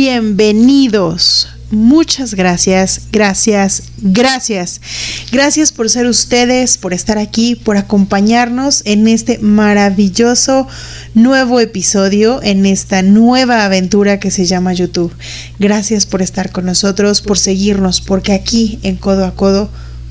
bienvenidos. Muchas gracias, gracias, gracias. Gracias por ser ustedes, por estar aquí, por acompañarnos en este maravilloso nuevo episodio, en esta nueva aventura que se llama YouTube. Gracias por estar con nosotros, por seguirnos, porque aquí en Codo a Codo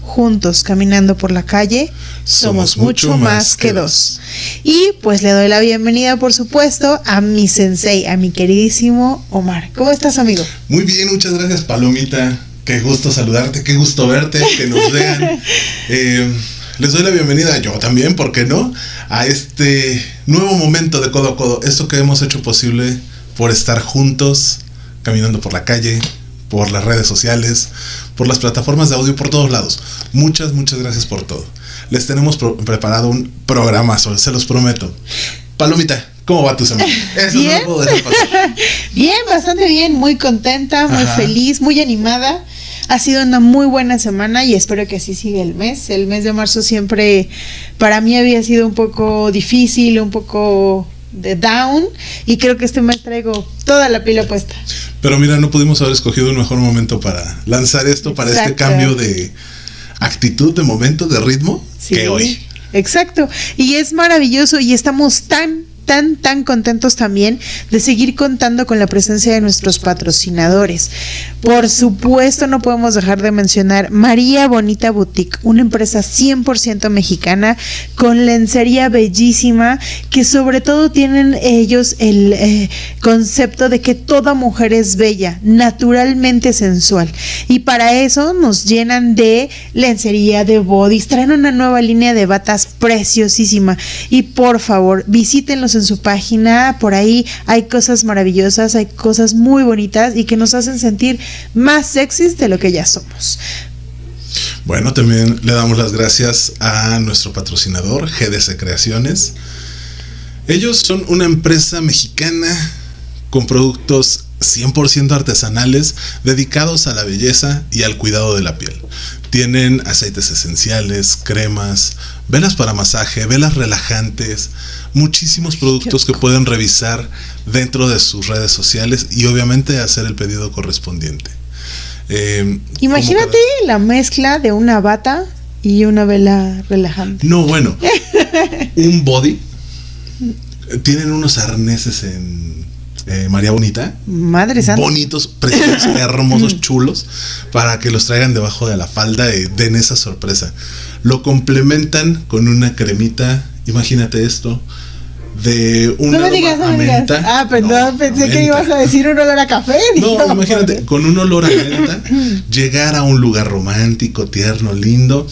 juntos caminando por la calle, somos, mucho más que dos. Y pues le doy la bienvenida, por supuesto, a mi sensei, a mi queridísimo Omar. ¿Cómo estás, amigo? Muy bien, muchas gracias, Palomita. Qué gusto saludarte, qué gusto verte, que nos vean. Eh, les doy la bienvenida, yo también, ¿por qué no? A este nuevo momento de codo a codo, esto que hemos hecho posible por estar juntos, caminando por la calle, por las redes sociales, por las plataformas de audio, por todos lados. Muchas, muchas gracias por todo. Les tenemos preparado un programazo, se los prometo. Palomita, ¿cómo va tu semana? Eso ¿Bien? no puedo dejar pasar. bien, bastante bien, muy contenta, muy feliz, muy animada. Ha sido una muy buena semana y espero que así siga el mes. El mes de marzo siempre para mí había sido un poco difícil, un poco de down y creo que este mes traigo toda la pila puesta. Pero mira, no pudimos haber escogido un mejor momento para lanzar esto, para este cambio de actitud, de momento, de ritmo que hoy. Exacto. Y es maravilloso y estamos tan tan, tan contentos también de seguir contando con la presencia de nuestros patrocinadores. Por supuesto, no podemos dejar de mencionar María Bonita Boutique, una empresa 100% mexicana con lencería bellísima que sobre todo tienen ellos el eh, concepto de que toda mujer es bella, naturalmente sensual. Y para eso nos llenan de lencería, de bodies, traen una nueva línea de batas preciosísima. Y por favor, visítenlos en su página, por ahí hay cosas maravillosas, hay cosas muy bonitas y que nos hacen sentir más sexys de lo que ya somos. Bueno, también le damos las gracias a nuestro patrocinador, GDC Creaciones. Ellos son una empresa mexicana con productos 100% artesanales dedicados a la belleza y al cuidado de la piel. Tienen aceites esenciales, cremas, velas para masaje, velas relajantes, muchísimos productos que pueden revisar dentro de sus redes sociales y obviamente hacer el pedido correspondiente. Eh, Imagínate la mezcla de una bata y una vela relajante. No, bueno, un body. Tienen unos arneses en eh, María Bonita. Madre santa. Bonitos, preciosos, hermosos, chulos, para que los traigan debajo de la falda y den esa sorpresa. Lo complementan con una cremita, imagínate esto, de un no me digas, no me digas. Ah, perdón, pensé que ibas a decir un olor a café. No, imagínate, con un olor a menta, llegar a un lugar romántico, tierno, lindo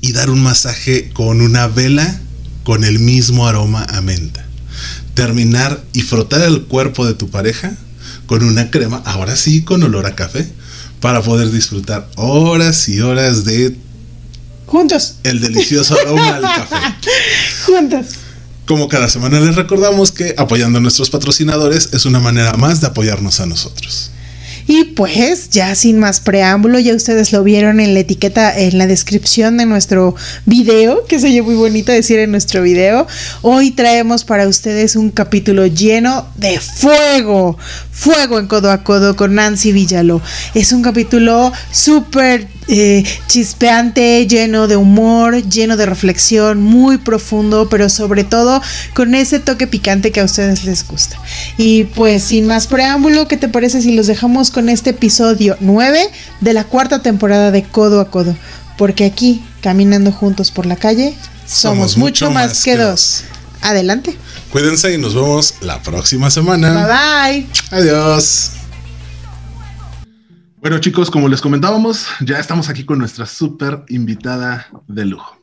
y dar un masaje con una vela con el mismo aroma a menta terminar y frotar el cuerpo de tu pareja con una crema, ahora sí con olor a café, para poder disfrutar horas y horas de... Juntos. El delicioso aroma del café. Juntos. Como cada semana les recordamos que apoyando a nuestros patrocinadores es una manera más de apoyarnos a nosotros. Y pues ya sin más preámbulo, ya ustedes lo vieron en la etiqueta, en la descripción de nuestro video, que se oye muy bonito decir en nuestro video. Hoy traemos para ustedes un capítulo lleno de fuego, fuego en codo a codo con Nancy Villaló. Es un capítulo súper eh, chispeante, lleno de humor, lleno de reflexión, muy profundo, pero sobre todo con ese toque picante que a ustedes les gusta. Y pues sin más preámbulo, ¿qué te parece si los dejamos con este episodio 9 de la cuarta temporada de Codo a Codo? Porque aquí, caminando juntos por la calle, somos, mucho, más, que dos. Adelante. Cuídense y nos vemos la próxima semana. Bye bye. Adiós. Bueno chicos, como les comentábamos, ya estamos aquí con nuestra súper invitada de lujo.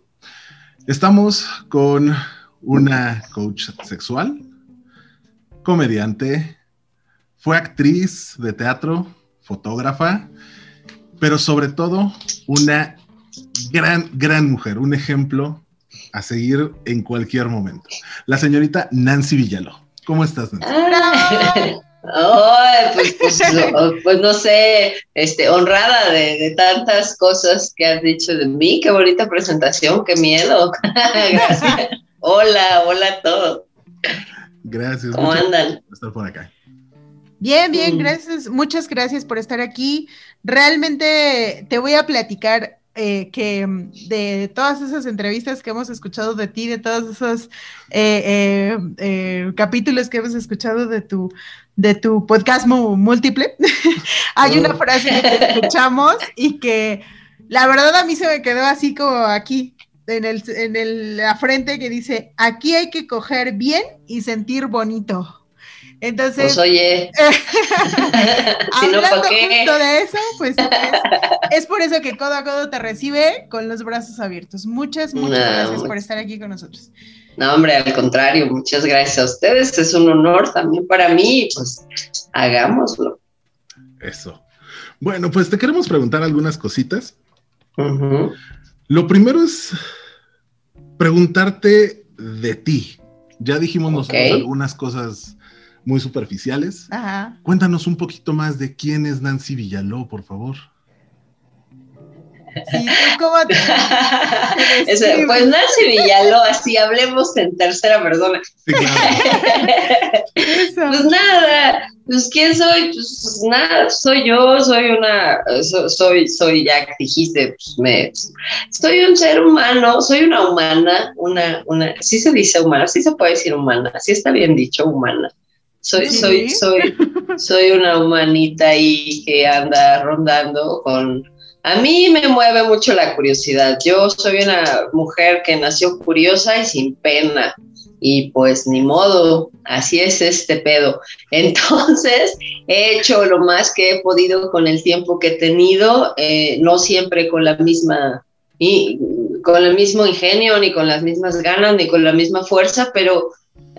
Estamos con una coach sexual, comediante, fue actriz de teatro, fotógrafa, pero sobre todo una gran, gran mujer, un ejemplo a seguir en cualquier momento. La señorita Nancy Villaló. ¿Cómo estás, Nancy? pues, pues, pues, no sé, este, honrada de, tantas cosas que has dicho de mí. Qué bonita presentación, qué miedo. Gracias. Hola, hola a todos. Gracias. ¿Cómo andan? estar por acá. Bien, bien, gracias. Muchas gracias por estar aquí. Realmente te voy a platicar eh, que mm, de todas esas entrevistas que hemos escuchado de ti, de todos esos eh, eh, capítulos que hemos escuchado de tu, de tu podcast múltiple, hay una oh. frase que escuchamos y que la verdad a mí se me quedó así como aquí, en, el, en el, la frente que dice, aquí hay que coger bien y sentir bonito. Entonces, pues oye, si no, ¿para qué? de eso, pues es, por eso que codo a codo te recibe con los brazos abiertos. Muchas, muchas gracias por estar aquí con nosotros. No, hombre, al contrario, muchas gracias a ustedes. Es un honor también para mí, pues hagámoslo. Eso. Bueno, pues te queremos preguntar algunas cositas. Lo primero es preguntarte de ti. Ya dijimos nosotros algunas cosas muy superficiales. Cuéntanos un poquito más de quién es Nancy Villaló, por favor. Sí, cómo pues Nancy Villaló, así hablemos en tercera persona. pues nada, pues quién soy, pues nada, soy yo, soy una, soy, soy, ya dijiste, pues me, soy un ser humano, soy una humana, una, una, sí se dice humana, sí se puede decir humana, sí está bien dicho humana. Soy, soy, soy, soy una humanita ahí que anda rondando con... A mí me mueve mucho la curiosidad. Yo soy una mujer que nació curiosa y sin pena. Y pues ni modo, así es este pedo. Entonces, he hecho lo más que he podido con el tiempo que he tenido, eh, no siempre con la misma y con el mismo ingenio, ni con las mismas ganas, ni con la misma fuerza, pero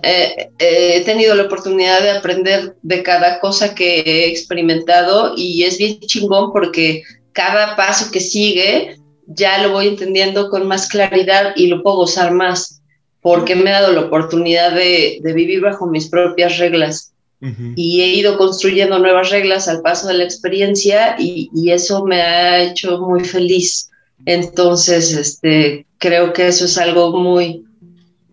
eh, he tenido la oportunidad de aprender de cada cosa que he experimentado y es bien chingón porque cada paso que sigue ya lo voy entendiendo con más claridad y lo puedo usar más porque me ha dado la oportunidad de, vivir bajo mis propias reglas. Y he ido construyendo nuevas reglas al paso de la experiencia y, y, eso me ha hecho muy feliz. Entonces, este, creo que eso es algo muy,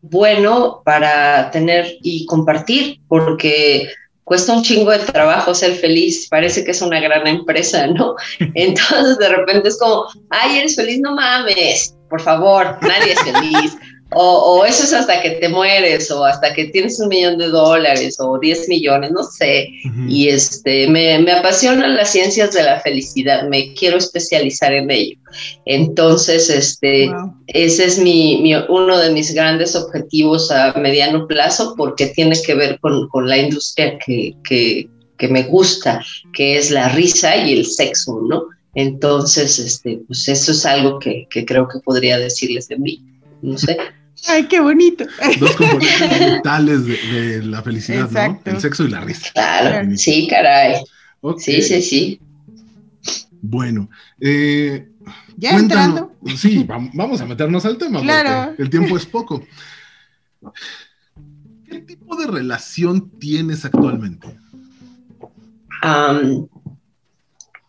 bueno para tener y compartir, porque cuesta un chingo de trabajo ser feliz, parece que es una gran empresa, ¿no? Entonces de repente es como, ay, eres feliz, no mames, por favor, nadie es feliz. O, eso es hasta que te mueres, o hasta que tienes un millón de dólares, o 10 millones, no sé. Y este, me, me, apasionan las ciencias de la felicidad, me quiero especializar en ello. Entonces, este, ese es mi, uno de mis grandes objetivos a mediano plazo, porque tiene que ver con, con la industria que, que, que, me gusta, que es la risa y el sexo, ¿no? Entonces, este, pues eso es algo que, que creo que podría decirles de mí. No sé. Ay, qué bonito. Dos componentes vitales de, la felicidad, ¿no? El sexo y la risa. Claro, sí, caray. Sí, sí, sí. Bueno, eh, ya entrando. Sí, vamos a meternos al tema, claro. porque el tiempo es poco. ¿Qué tipo de relación tienes actualmente?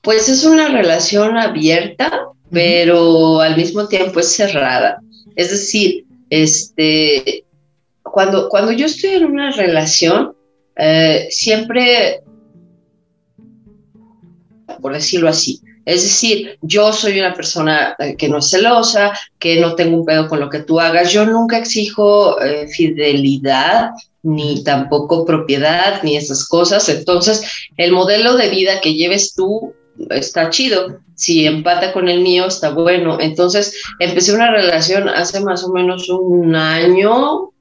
pues es una relación abierta, pero al mismo tiempo es cerrada. Es decir, este, cuando, cuando yo estoy en una relación, eh, siempre, por decirlo así, es decir, yo soy una persona eh, que no es celosa, que no tengo un pedo con lo que tú hagas. Yo nunca exijo eh, fidelidad, ni tampoco propiedad, ni esas cosas. Entonces, el modelo de vida que lleves tú está chido. Si empata con el mío, está bueno. Entonces, empecé una relación hace más o menos un año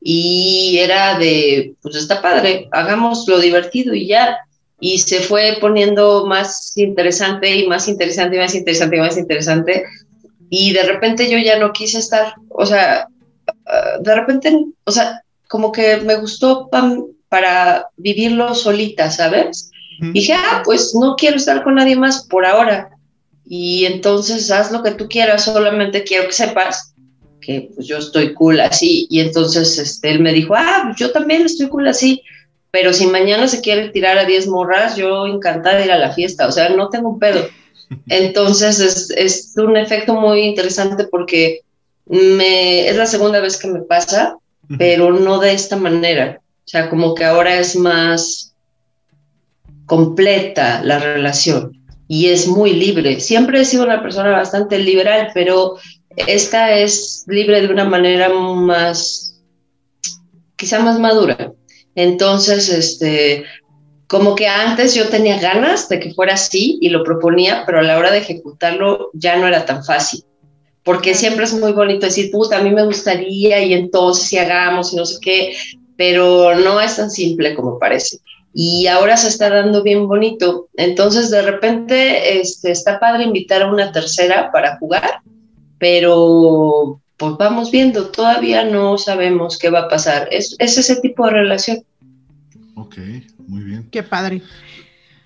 y era de, pues está padre, hagamos lo divertido y ya. Y se fue poniendo más interesante y más interesante y más interesante y más interesante. Y de repente yo ya no quise estar, o sea, ah, de repente, o sea, como que me gustó para vivirlo solita, ¿sabes? Dije, ah, pues no quiero estar con nadie más por ahora. Y entonces haz lo que tú quieras, solamente quiero que sepas que pues yo estoy cool así. Y entonces este, él me dijo, ah, pues yo también estoy cool así. Pero si mañana se quiere tirar a 10 morras, yo encantada de ir a la fiesta. O sea, no tengo un pedo. Entonces es, es un efecto muy interesante porque me, es la segunda vez que me pasa, pero no de esta manera. O sea, como que ahora es más completa la relación y es muy libre. Siempre he sido una persona bastante liberal, pero esta es libre de una manera más, quizá más madura. Entonces, este, como que antes yo tenía ganas de que fuera así y lo proponía, pero a la hora de ejecutarlo ya no era tan fácil. Porque siempre es muy bonito decir, puta, a mí me gustaría y entonces si hagamos y no sé qué, pero no es tan simple como parece. Y ahora se está dando bien bonito. Entonces, de repente, este, está padre invitar a una tercera para jugar, pero pues vamos viendo, todavía no sabemos qué va a pasar. Es, es ese tipo de relación. Ok, muy bien. Qué padre.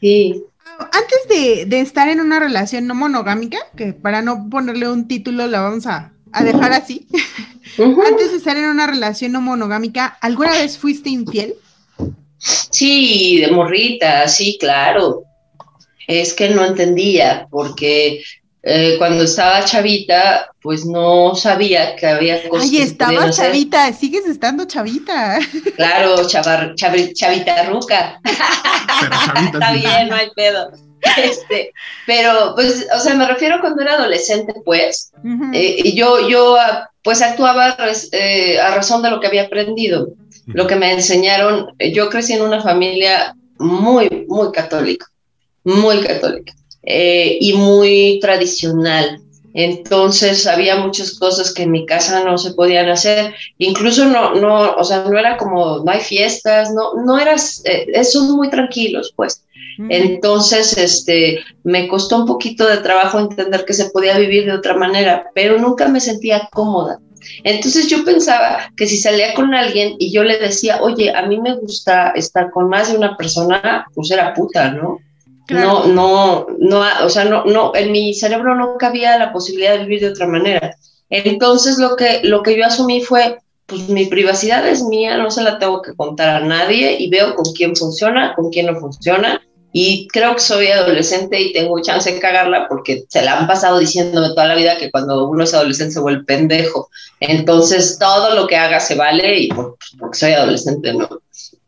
Sí. Antes de, estar en una relación no monogámica, que para no ponerle un título la vamos a, dejar así, antes de estar en una relación no monogámica, ¿alguna vez fuiste infiel? Sí, de morrita, sí, claro. Es que no entendía, porque eh, cuando estaba chavita, pues no sabía que había cosas. Ay, estaba chavita, sigues estando chavita. Claro, chavita ruca. Está bien, no hay pedo. Este, pero, pues, o sea, me refiero cuando era adolescente, pues, eh, y yo, yo, pues, actuaba eh, a razón de lo que había aprendido, lo que me enseñaron. Yo crecí en una familia muy, muy católica, muy católica. Eh, y muy tradicional. Entonces había muchas cosas que en mi casa no se podían hacer, incluso no, no, o sea, no era como, no hay fiestas, no, no eras, eh, son muy tranquilos, pues. Entonces, este, me costó un poquito de trabajo entender que se podía vivir de otra manera, pero nunca me sentía cómoda. Entonces yo pensaba que si salía con alguien y yo le decía, oye, a mí me gusta estar con más de una persona, pues era puta, ¿no? No, no, no, o sea, no, no, en mi cerebro no cabía la posibilidad de vivir de otra manera. Entonces lo que, lo que yo asumí fue, pues mi privacidad es mía, no se la tengo que contar a nadie y veo con quién funciona, con quién no funciona. Y creo que soy adolescente y tengo chance de cagarla porque se la han pasado diciéndome toda la vida que cuando uno es adolescente se vuelve pendejo. Entonces todo lo que haga se vale y porque soy adolescente no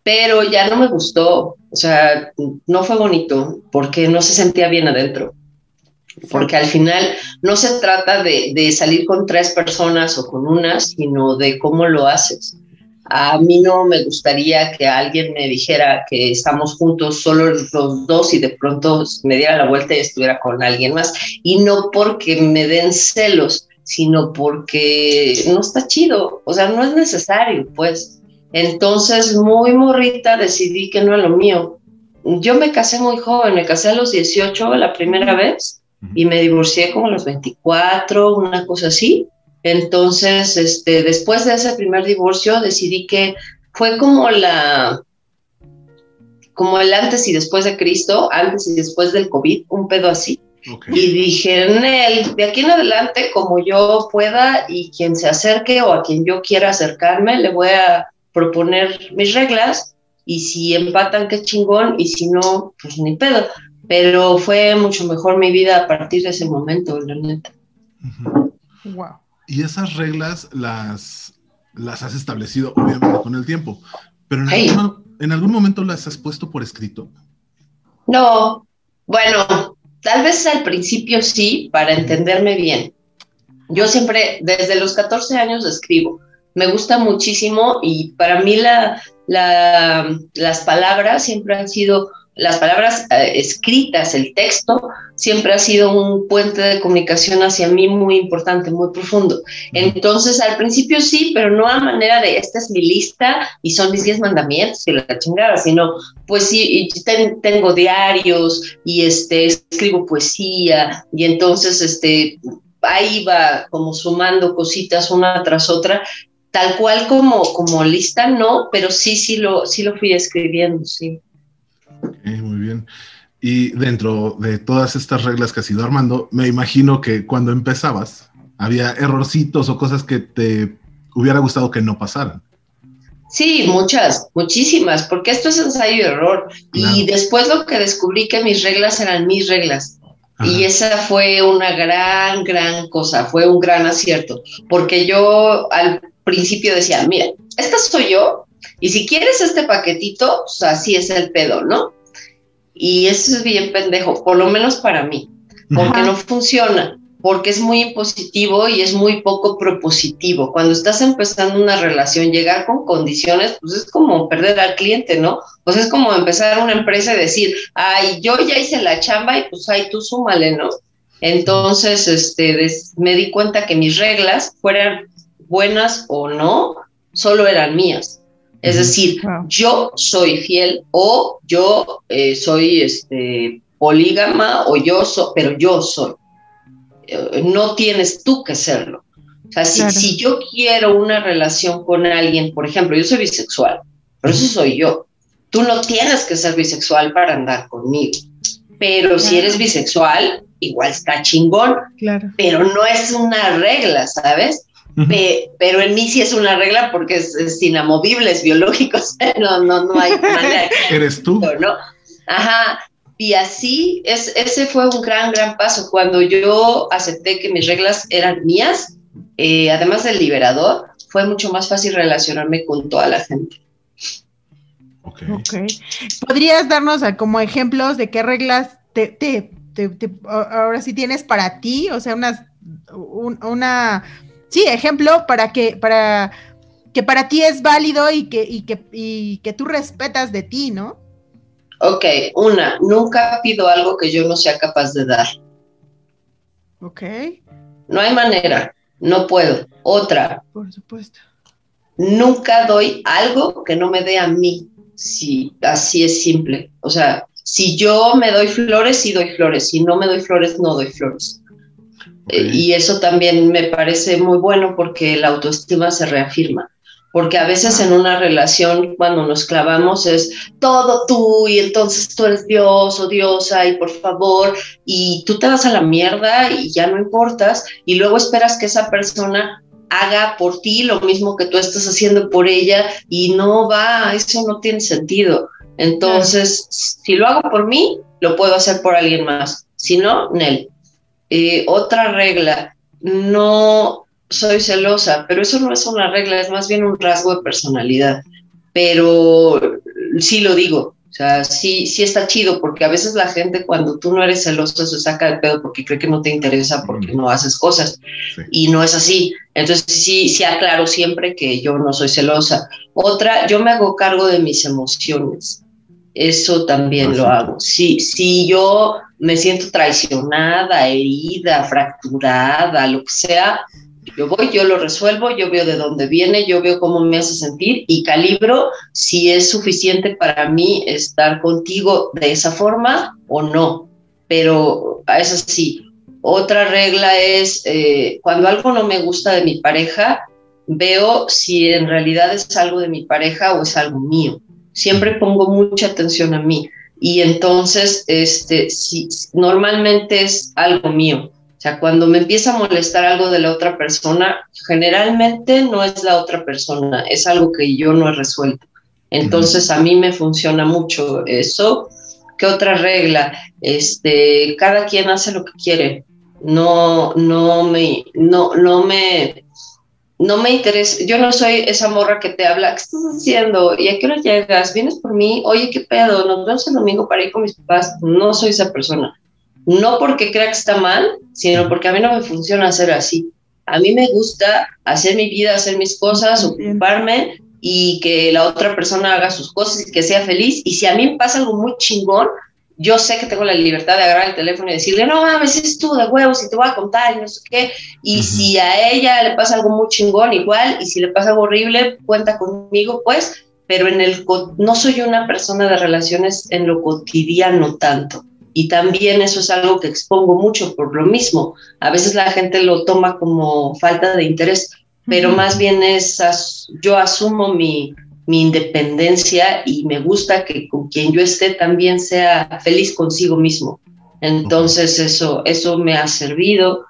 pero ya no me gustó, o sea, no fue bonito porque no se sentía bien adentro. Porque al final no se trata de, de salir con tres personas o con una, sino de cómo lo haces. A mí no me gustaría que alguien me dijera que estamos juntos solo los dos y de pronto me diera la vuelta y estuviera con alguien más. Y no porque me den celos, sino porque no está chido, o sea, no es necesario, pues. Entonces, muy morrita, decidí que no era lo mío. Yo me casé muy joven, me casé a los 18 la primera vez y me divorcié como a los 24, una cosa así. Entonces, este, después de ese primer divorcio, decidí que fue como la, como el antes y después de Cristo, antes y después del COVID, un pedo así. Y dije, él, de aquí en adelante, como yo pueda y quien se acerque o a quien yo quiera acercarme, le voy a proponer mis reglas y si empatan, qué chingón, y si no, pues ni pedo. Pero fue mucho mejor mi vida a partir de ese momento, la neta. Wow. Y esas reglas las, las has establecido, obviamente, con el tiempo. Pero en, algún, en algún momento las has puesto por escrito. No, bueno, tal vez al principio sí, para entenderme bien. Yo siempre, desde los 14 años, escribo me gusta muchísimo y para mí la, las palabras siempre han sido, las palabras eh, escritas, el texto, siempre ha sido un puente de comunicación hacia mí muy importante, muy profundo. Entonces, al principio sí, pero no a manera de, esta es mi lista y son mis diez mandamientos y la chingada, sino, pues sí, tengo diarios y este, escribo poesía y entonces, este, ahí va como sumando cositas una tras otra tal cual como, como lista, no, pero sí, sí lo, sí lo fui escribiendo, sí. Bien. Y dentro de todas estas reglas que has ido armando, me imagino que cuando empezabas había errorcitos o cosas que te hubiera gustado que no pasaran. Sí, muchas, muchísimas, porque esto es ensayo y error. Y después lo que descubrí que mis reglas eran mis reglas. Y esa fue una gran, gran cosa, fue un gran acierto, porque yo al principio decía, mira, esta soy yo, y si quieres este paquetito, pues así es el pedo, ¿no? Y eso es bien pendejo, por lo menos para mí, porque no funciona, porque es muy impositivo y es muy poco propositivo. Cuando estás empezando una relación, llegar con condiciones, pues es como perder al cliente, ¿no? Pues es como empezar una empresa y decir, ay, yo ya hice la chamba y pues ay, tú súmale, ¿no? Entonces, este, me di cuenta que mis reglas, fueran buenas o no, solo eran mías. Es decir, yo soy fiel o yo eh, soy este, polígama o yo soy, pero yo soy. Eh, no tienes tú que serlo. O sea, si, yo quiero una relación con alguien, por ejemplo, yo soy bisexual, pero eso soy yo. Tú no tienes que ser bisexual para andar conmigo. Pero si eres bisexual, igual está chingón. Claro. Pero no es una regla, ¿sabes? Pero en mí sí es una regla porque es, inamovible, es biológico, no, no, no hay manera. Eres tú. ¿no? Ajá. Y así, es, ese fue un gran, gran paso. Cuando yo acepté que mis reglas eran mías, eh, además del liberador, fue mucho más fácil relacionarme con toda la gente. Okay. ¿Podrías darnos como ejemplos de qué reglas te, ahora sí tienes para ti? O sea, unas, una sí, ejemplo para que, para que para ti es válido y que, y que, y que tú respetas de ti, ¿no? Ok, una, nunca pido algo que yo no sea capaz de dar. Ok. No hay manera, no puedo. Otra. Por supuesto. Nunca doy algo que no me dé a mí. Sí, así es simple. O sea, si yo me doy flores, sí doy flores. Si no me doy flores, no doy flores. Eh, y eso también me parece muy bueno porque la autoestima se reafirma. Porque a veces en una relación, cuando nos clavamos, es todo tú y entonces tú eres Dios o diosa y por favor, y tú te vas a la mierda y ya no importas, y luego esperas que esa persona haga por ti lo mismo que tú estás haciendo por ella y no va, eso no tiene sentido. Entonces, si lo hago por mí, lo puedo hacer por alguien más. Si no, Nel. Eh, otra regla, no soy celosa, pero eso no es una regla, es más bien un rasgo de personalidad. Pero sí lo digo, o sea, sí, sí está chido, porque a veces la gente cuando tú no eres celoso se saca de pedo porque cree que no te interesa porque no haces cosas. Y no es así. Entonces sí, sí aclaro siempre que yo no soy celosa. Otra, yo me hago cargo de mis emociones. Eso también lo hago. Si, si yo me siento traicionada, herida, fracturada, lo que sea, yo voy, yo lo resuelvo, yo veo de dónde viene, yo veo cómo me hace sentir y calibro si es suficiente para mí estar contigo de esa forma o no. Pero eso sí, otra regla es eh, cuando algo no me gusta de mi pareja, veo si en realidad es algo de mi pareja o es algo mío. Siempre pongo mucha atención a mí y entonces, este, si, normalmente es algo mío. O sea, cuando me empieza a molestar algo de la otra persona, generalmente no es la otra persona, es algo que yo no he resuelto. Entonces, a mí me funciona mucho eso. ¿Qué otra regla? Este, cada quien hace lo que quiere. No, no me, no, no me, no me interesa, yo no soy esa morra que te habla, ¿qué estás haciendo? ¿Y a qué hora llegas? ¿Vienes por mí? Oye, ¿qué pedo? Nos vemos el domingo para ir con mis papás. No soy esa persona. No porque crea que está mal, sino porque a mí no me funciona hacer así. A mí me gusta hacer mi vida, hacer mis cosas, ocuparme y que la otra persona haga sus cosas y que sea feliz. Y si a mí me pasa algo muy chingón, yo sé que tengo la libertad de agarrar el teléfono y decirle, no mames, es tú de huevos y te voy a contar y no sé qué. Y si a ella le pasa algo muy chingón, igual, y si le pasa algo horrible, cuenta conmigo, pues, pero en el, no soy una persona de relaciones en lo cotidiano tanto. Y también eso es algo que expongo mucho por lo mismo. A veces la gente lo toma como falta de interés, pero más bien es, yo asumo mi, mi independencia y me gusta que con quien yo esté también sea feliz consigo mismo. Entonces eso, eso me ha servido.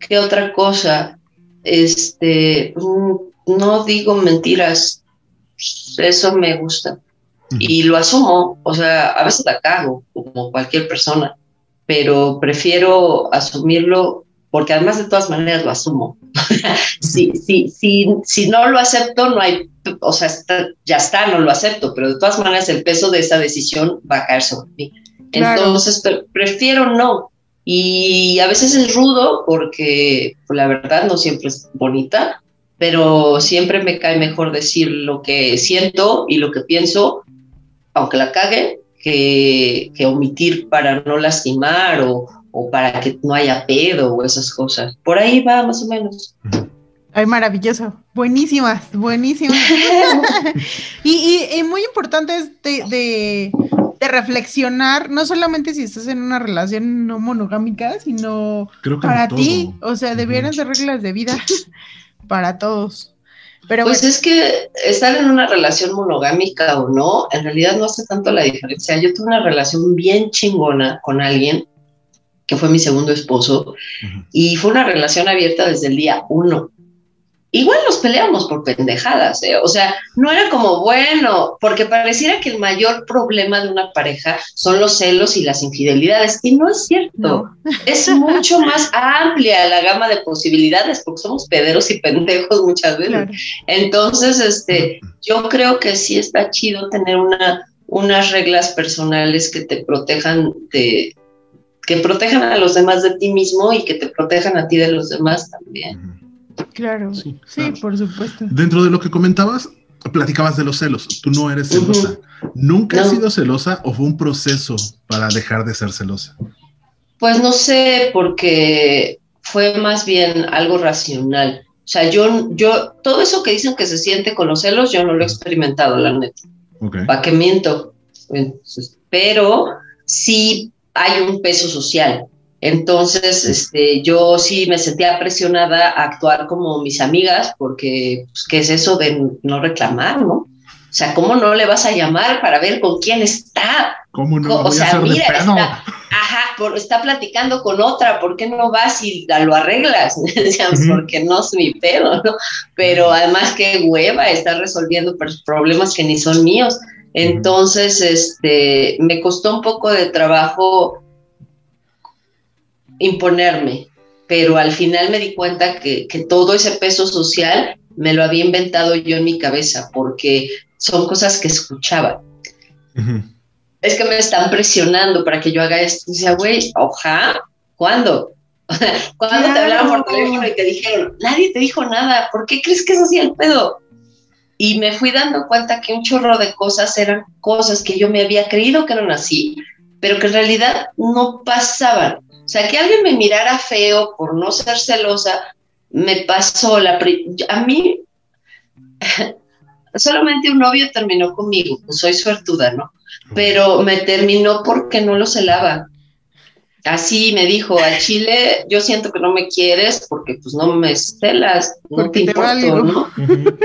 ¿Qué otra cosa? Este, mm, no digo mentiras, eso me gusta. Y lo asumo, o sea, a veces la cago, como cualquier persona, pero prefiero asumirlo porque además de todas maneras lo asumo. si, si, si, si no lo acepto, no hay o sea, ya está, no lo acepto, pero de todas maneras el peso de esa decisión va a caer sobre mí. Entonces, prefiero no. Y a veces es rudo porque pues, la verdad no siempre es bonita, pero siempre me cae mejor decir lo que siento y lo que pienso, aunque la cague, que, que omitir para no lastimar o, o para que no haya pedo o esas cosas. Por ahí va más o menos. Ay, maravilloso. Buenísimas, buenísimas. y, y, muy importante es de, de, reflexionar, no solamente si estás en una relación no monogámica, sino para ti. O sea, debieran ser reglas de vida para todos. Pero pues es que estar en una relación monogámica o no, en realidad no hace tanto la diferencia. Yo tuve una relación bien chingona con alguien que fue mi segundo esposo, y fue una relación abierta desde el día uno. Igual nos peleamos por pendejadas, ¿eh? o sea, no era como bueno, porque pareciera que el mayor problema de una pareja son los celos y las infidelidades, y no es cierto. Es mucho más amplia la gama de posibilidades, porque somos pederos y pendejos muchas veces. Entonces, este, yo creo que sí está chido tener una, unas reglas personales que te protejan de, que protejan a los demás de ti mismo y que te protejan a ti de los demás también. Claro, sí, por supuesto. Dentro de lo que comentabas, platicabas de los celos. Tú no eres celosa. ¿Nunca has sido celosa o fue un proceso para dejar de ser celosa? Pues no sé, porque fue más bien algo racional. O sea, yo, yo, todo eso que dicen que se siente con los celos, yo no lo he experimentado, la neta. ¿Para qué miento? Pero sí hay un peso social. Entonces, este, yo sí me sentía presionada a actuar como mis amigas, porque, pues, ¿qué es eso de no reclamar, no? O sea, ¿cómo no le vas a llamar para ver con quién está? ¿Cómo no? o sea, mira, está, ajá, está platicando con otra, ¿por qué no vas y lo arreglas? Porque no es mi pedo, ¿no? Pero además, qué hueva, está resolviendo problemas que ni son míos. Entonces, este, me costó un poco de trabajo imponerme, pero al final me di cuenta que, todo ese peso social me lo había inventado yo en mi cabeza, porque son cosas que escuchaba. Es que me están presionando para que yo haga esto. Y decía, güey, oja, ¿cuándo? ¿Cuándo te hablaron por teléfono y te dijeron, nadie te dijo nada? ¿Por qué crees que es así el pedo? Y me fui dando cuenta que un chorro de cosas eran cosas que yo me había creído que eran así, pero que en realidad no pasaban. O sea, que alguien me mirara feo por no ser celosa, me pasó la... A mí, solamente un novio terminó conmigo, pues soy suertuda, ¿no? Pero me terminó porque no lo celaba. Así me dijo, al Chile, yo siento que no me quieres porque pues no me celas, no te, importo, ¿no?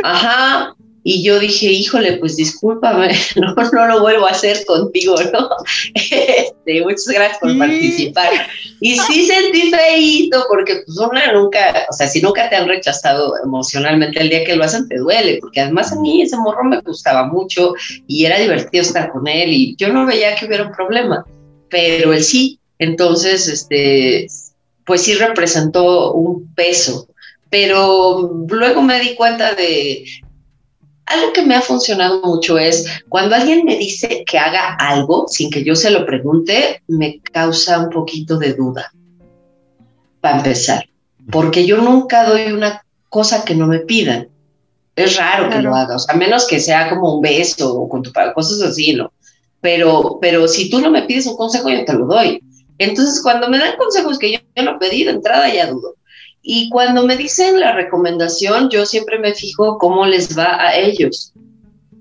Ajá, y yo dije, híjole, pues discúlpame, no, no lo vuelvo a hacer contigo, ¿no? Este, muchas gracias por participar. Y sí sentí feíto, porque pues una nunca, o sea, si nunca te han rechazado emocionalmente el día que lo hacen, te duele, porque además a mí ese morro me gustaba mucho y era divertido estar con él y yo no veía que hubiera un problema, pero él sí. Entonces, este, pues sí representó un peso pero luego me di cuenta de, algo que me ha funcionado mucho es cuando alguien me dice que haga algo sin que yo se lo pregunte, me causa un poquito de duda, para empezar, porque yo nunca doy una cosa que no me pidan. Es raro que lo haga, o sea, a menos que sea como un beso o con tu cosas así, ¿no? Pero, pero si tú no me pides un consejo, yo te lo doy. Entonces, cuando me dan consejos que yo, yo no pedí de entrada, ya dudo. Y cuando me dicen la recomendación, yo siempre me fijo cómo les va a ellos.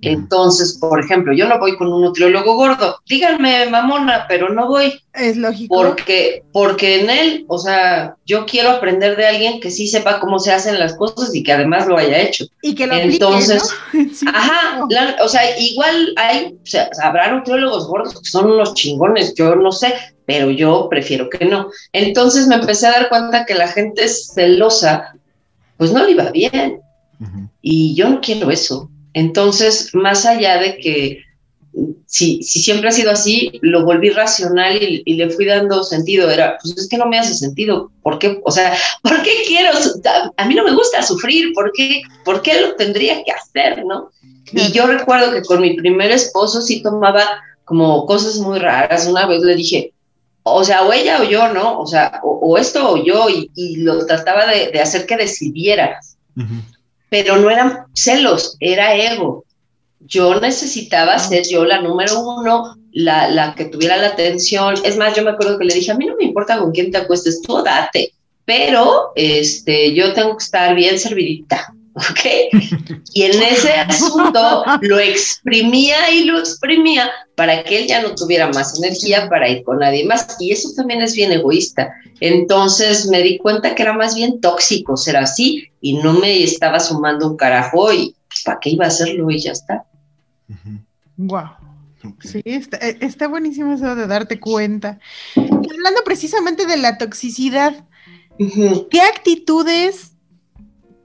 Entonces, por ejemplo, yo no voy con un nutriólogo gordo. Díganme, mamona, pero no voy. Es lógico. Porque, porque en él, o sea, yo quiero aprender de alguien que sí sepa cómo se hacen las cosas y que además lo haya hecho. Y que lo Entonces, ajá, o sea, igual hay, o sea, habrá nutriólogos gordos que son unos chingones, yo no sé, pero yo prefiero que no. Entonces me empecé a dar cuenta que la gente celosa, pues no le iba bien. Y yo no quiero eso. Entonces, más allá de que si, si siempre ha sido así, lo volví racional y, le fui dando sentido. Era, pues es que no me hace sentido. ¿Por qué? O sea, ¿por qué quiero? A mí no me gusta sufrir. ¿Por qué, ¿Por qué lo tendría que hacer? ¿No? Y yo recuerdo que con mi primer esposo sí tomaba como cosas muy raras. Una vez le dije, o sea, o ella o yo, ¿no? O sea, o, esto o yo, y, lo trataba de, hacer que decidiera. Pero no eran celos, era ego. Yo necesitaba ser yo la número uno, la, la que tuviera la atención. Es más, yo me acuerdo que le dije, a mí no me importa con quién te acuestes, tú date, pero este, yo tengo que estar bien servidita. ¿Ok? Y en ese asunto lo exprimía y lo exprimía para que él ya no tuviera más energía para ir con nadie más. Y eso también es bien egoísta. Entonces me di cuenta que era más bien tóxico ser así y no me estaba sumando un carajo y ¿para qué iba a hacerlo? Y ya está. Wow. Sí, está, está, buenísimo eso de darte cuenta. hablando precisamente de la toxicidad, ¿qué actitudes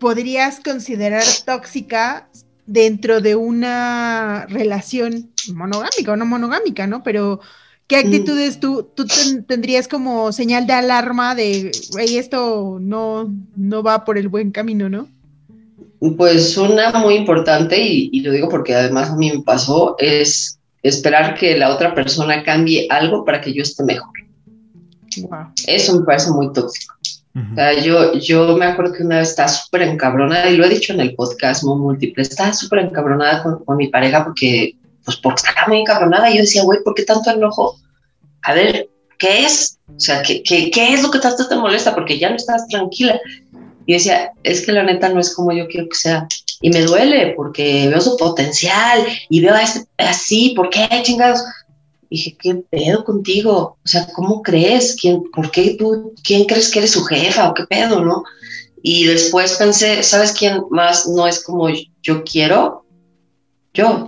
podrías considerar tóxica dentro de una relación monogámica o no monogámica, ¿no? Pero, ¿qué mm. actitudes tú, tú tendrías como señal de alarma de, hey, esto no, no va por el buen camino, ¿no? Pues una muy importante, y, lo digo porque además a mí me pasó, es esperar que la otra persona cambie algo para que yo esté mejor. Eso me parece muy tóxico yo, yo me acuerdo que una vez estaba súper encabronada, y lo he dicho en el podcast muy múltiple, estaba súper encabronada con, con, mi pareja porque, pues porque estaba muy encabronada. Y yo decía, güey, ¿por qué tanto enojo? A ver, ¿qué es? O sea, ¿qué, qué, qué es lo que tanto te molesta? Porque ya no estás tranquila. Y decía, es que la neta no es como yo quiero que sea. Y me duele porque veo su potencial y veo a este así, ¿por qué chingados? Dije, ¿qué pedo contigo? O sea, ¿cómo crees? ¿Quién, ¿Por qué tú, quién crees que eres su jefa o qué pedo, no? Y después pensé, ¿sabes quién más no es como yo quiero? Yo.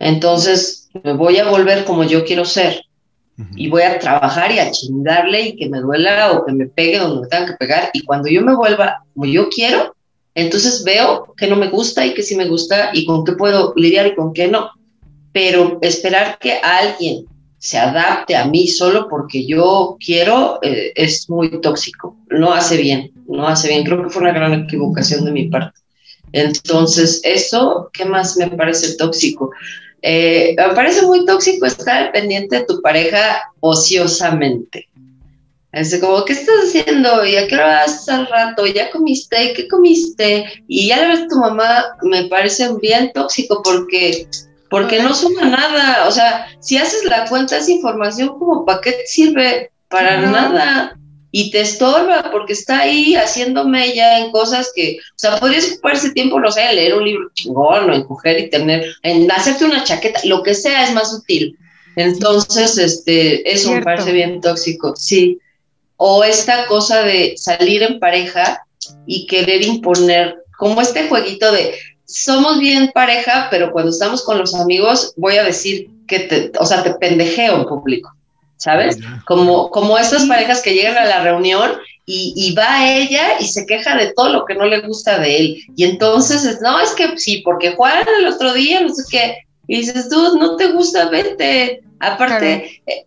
Entonces me voy a volver como yo quiero ser. Y voy a trabajar y a chingarle y que me duela o que me pegue donde me tenga que pegar. Y cuando yo me vuelva como yo quiero, entonces veo que no me gusta y que sí me gusta y con qué puedo lidiar y con qué no pero esperar que alguien se adapte a mí solo porque yo quiero eh, es muy tóxico, no hace bien, no hace bien, creo que fue una gran equivocación de mi parte. Entonces, eso, ¿qué más me parece tóxico? Eh, me parece muy tóxico estar pendiente de tu pareja ociosamente. Es como, ¿qué estás haciendo? ¿Y a qué hora vas al rato? ¿Ya comiste? ¿Qué comiste? Y ya la ves tu mamá, me parece bien tóxico porque porque no suma nada. O sea, si haces la cuenta, esa información como para qué te sirve para nada. Y te estorba porque está ahí haciéndome ya en cosas que, o sea, podrías ocupar ese tiempo, no sé, en leer un libro chingón o en coger y tener, en hacerte una chaqueta, lo que sea es más útil. Entonces, este, eso me parece bien tóxico, sí. O esta cosa de salir en pareja y querer imponer, como este jueguito de, somos bien pareja, pero cuando estamos con los amigos, voy a decir que te, o sea, te pendejeo en público, ¿sabes? Como, como estas parejas que llegan a la reunión y, va ella y se queja de todo lo que no le gusta de él. Y entonces, no, es que sí, porque Juan el otro día, no sé qué, y dices, tú, no te gusta, vete. Aparte, eh,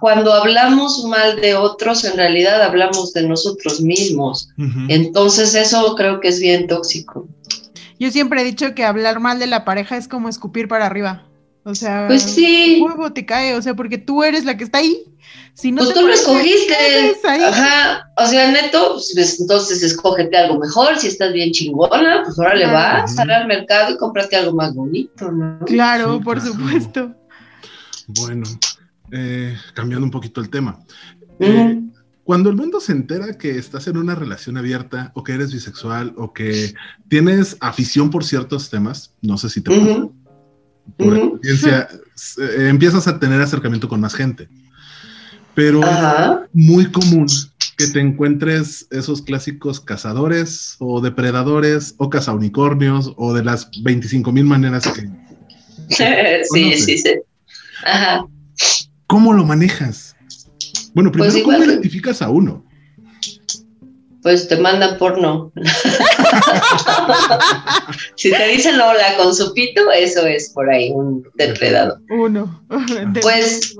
cuando hablamos mal de otros, en realidad hablamos de nosotros mismos. Entonces, eso creo que es bien tóxico. Yo siempre he dicho que hablar mal de la pareja es como escupir para arriba. O sea, pues sí. huevo te cae, o sea, porque tú eres la que está ahí. Si no pues tú lo escogiste. Ajá. O sea, neto, pues, pues, entonces escógete algo mejor. Si estás bien chingona, pues ahora le vas, sal al mercado y cómprate algo más bonito, ¿no? Claro, por supuesto. Bueno, eh, cambiando un poquito el tema. Eh, cuando el mundo se entera que estás en una relación abierta o que eres bisexual o que tienes afición por ciertos temas, no sé si te por experiencia, eh, empiezas a tener acercamiento con más gente. Pero es muy común que te encuentres esos clásicos cazadores o depredadores o cazaunicornios o de las 25 mil maneras que... sí, sí, sí. Ajá. ¿Cómo lo manejas? Bueno, primero, pues ¿cómo identificas a uno? Pues te mandan porno. si te dicen hola con su pito, eso es por ahí un depredador. Uno. pues,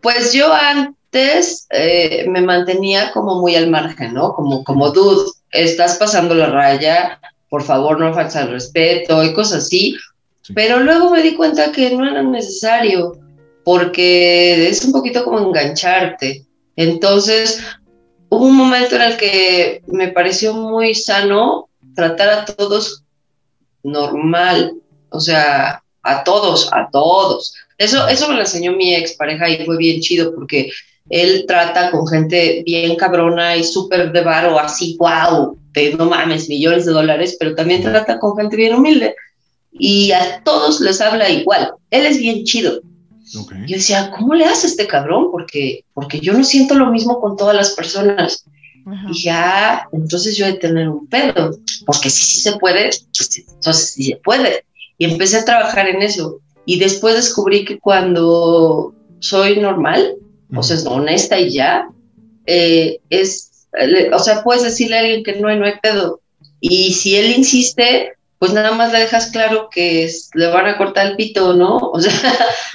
pues yo antes eh, me mantenía como muy al margen, ¿no? Como, como dude, estás pasando la raya, por favor no falta el respeto y cosas así. Pero luego me di cuenta que no era necesario porque es un poquito como engancharte. Entonces, hubo un momento en el que me pareció muy sano tratar a todos normal, o sea, a todos, a todos. Eso, eso me lo enseñó mi expareja y fue bien chido porque él trata con gente bien cabrona y súper de varo, así, wow, de no mames, millones de dólares, pero también trata con gente bien humilde y a todos les habla igual. Él es bien chido. Yo decía, ¿cómo le hace este cabrón? Porque, porque yo no siento lo mismo con todas las personas. Y ya, entonces yo he de tener un pedo, porque si sí se puede, pues, entonces sí se puede. Y empecé a trabajar en eso. Y después descubrí que cuando soy normal, o sea, es honesta y ya, eh, es, o sea, puedes decirle a alguien que no hay, no hay pedo. Y si él insiste, pues nada más le dejas claro que le van a cortar el pito, ¿no? O sea,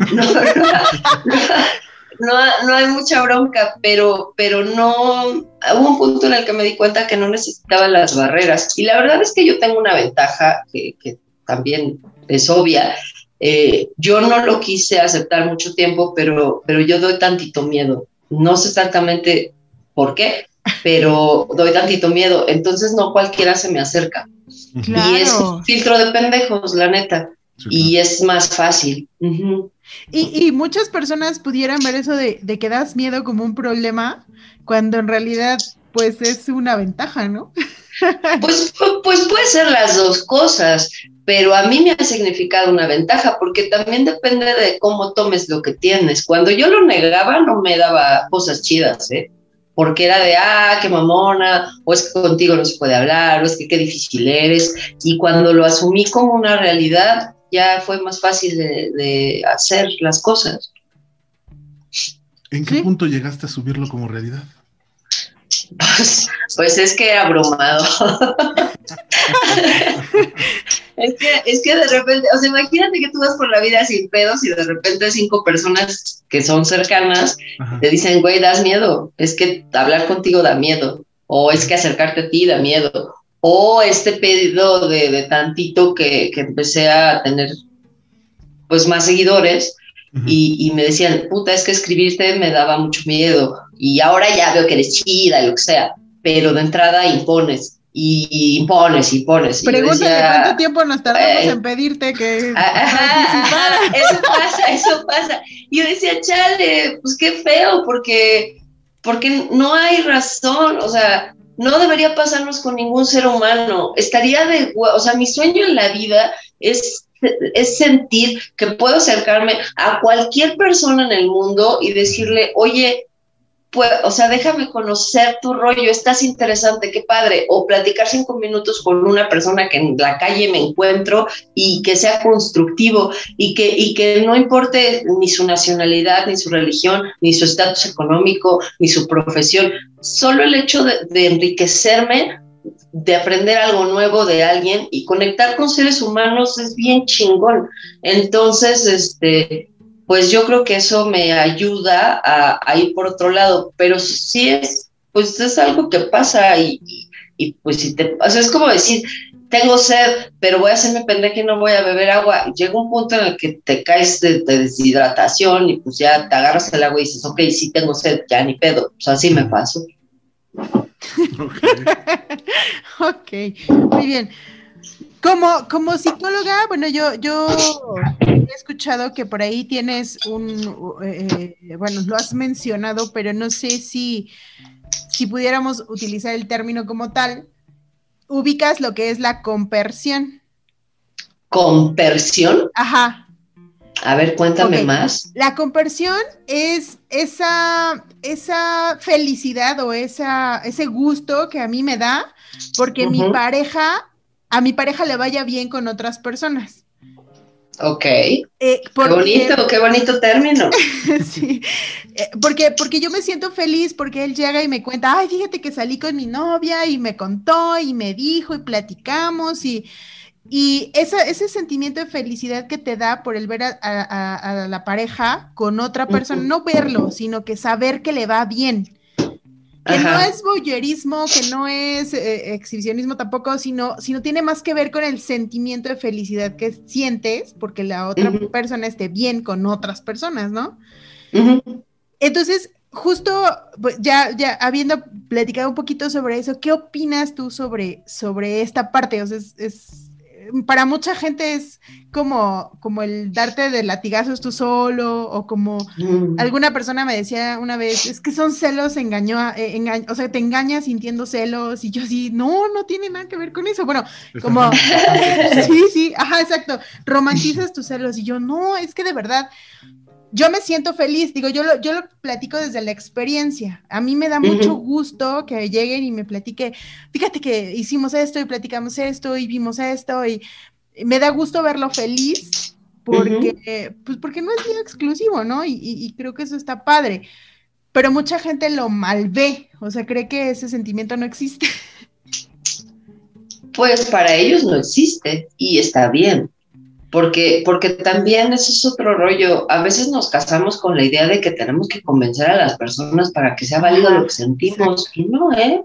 no, no, hay mucha bronca, pero, pero no, hubo un punto en el que me di cuenta que no necesitaba las barreras. Y la verdad es que yo tengo una ventaja que, también es obvia. Eh, yo no lo quise aceptar mucho tiempo, pero, pero yo doy tantito miedo. No sé exactamente por qué, pero doy tantito miedo. Entonces no cualquiera se me acerca. Y es un filtro de pendejos, la neta. y es más fácil. y, muchas personas pudieran ver eso de, que das miedo como un problema, cuando en realidad, pues es una ventaja, ¿no? pues, pues puede ser las dos cosas, pero a mí me ha significado una ventaja porque también depende de cómo tomes lo que tienes. Cuando yo lo negaba, no me daba cosas chidas, ¿eh? Porque era de, ah, qué mamona, o es que contigo no se puede hablar, o es que qué difícil eres. Y cuando lo asumí como una realidad, ya fue más fácil de, hacer las cosas. ¿En qué punto llegaste a subirlo como realidad? Pues, pues es que era abrumado. es, que, es que de repente, o sea, imagínate que tú vas por la vida sin pedos y de repente cinco personas que son cercanas te dicen, güey, das miedo. Es que hablar contigo da miedo. O es que acercarte a ti da miedo. O este pedido de, tantito que, que, empecé a tener pues más seguidores y, y, me decían, puta, es que escribirte me daba mucho miedo. Y ahora ya veo que eres chida lo que sea. Pero de entrada impones y, impones, impones. Pregúntale cuánto tiempo nos tardamos en pedirte que ajá, Eso pasa, eso pasa. Y yo decía, chale, pues qué feo, porque, porque no hay razón, o sea, no debería pasarnos con ningún ser humano. Estaría de, o sea, mi sueño en la vida es, es sentir que puedo acercarme a cualquier persona en el mundo y decirle, oye, pues, o sea, déjame conocer tu rollo, estás interesante, qué padre, o platicar cinco minutos con una persona que en la calle me encuentro y que sea constructivo y que, y que no importe ni su nacionalidad, ni su religión, ni su estatus económico, ni su profesión, solo el hecho de, de enriquecerme de aprender algo nuevo de alguien y conectar con seres humanos es bien chingón. Entonces, este, pues yo creo que eso me ayuda a, ir por otro lado, pero sí es, pues es algo que pasa y, pues si te, o sea, es como decir, tengo sed, pero voy a hacerme pendeja y no voy a beber agua. Llega un punto en el que te caes de, deshidratación y pues ya te agarras el agua y dices, ok, sí tengo sed, ya ni pedo. Pues así me paso. ok, muy bien. Como, como psicóloga, bueno, yo, yo he escuchado que por ahí tienes un, eh, bueno, lo has mencionado, pero no sé si, si pudiéramos utilizar el término como tal. Ubicas lo que es la compersión. ¿Compersión? Ajá. A ver, cuéntame más. La compersión es esa, esa felicidad o esa, ese gusto que a mí me da porque mi pareja a mi pareja le vaya bien con otras personas. Ok. Eh, qué bonito, qué bonito término. sí, eh, porque, porque yo me siento feliz porque él llega y me cuenta, ay, fíjate que salí con mi novia y me contó y me dijo y platicamos y, y ese sentimiento de felicidad que te da por el ver a, la pareja con otra persona, no verlo, sino que saber que le va bien. Que no es voyerismo, que no es eh, exhibicionismo tampoco, sino, sino tiene más que ver con el sentimiento de felicidad que sientes porque la otra persona esté bien con otras personas, ¿no? Entonces, justo pues, ya, ya habiendo platicado un poquito sobre eso, ¿qué opinas tú sobre, sobre esta parte? O sea, es para mucha gente es como, como el darte de latigazos tú solo, o como mm. alguna persona me decía una vez, es que son celos engañó, eh, o sea, te engañas sintiendo celos, y yo así, no, no tiene nada que ver con eso. Bueno, como, sí, sí, ajá, exacto, romantizas tus celos, y yo, no, es que de verdad, yo me siento feliz, digo, yo lo, yo lo platico desde la experiencia. A mí me da mucho gusto que lleguen y me platique, fíjate que hicimos esto y platicamos esto y vimos esto y me da gusto verlo feliz porque, pues porque no es mío exclusivo, ¿no? Y, creo que eso está padre. Pero mucha gente lo malvé, o sea, cree que ese sentimiento no existe. Pues para ellos no existe y está bien porque, porque también ese es otro rollo. A veces nos casamos con la idea de que tenemos que convencer a las personas para que sea válido lo que sentimos, y no, ¿eh?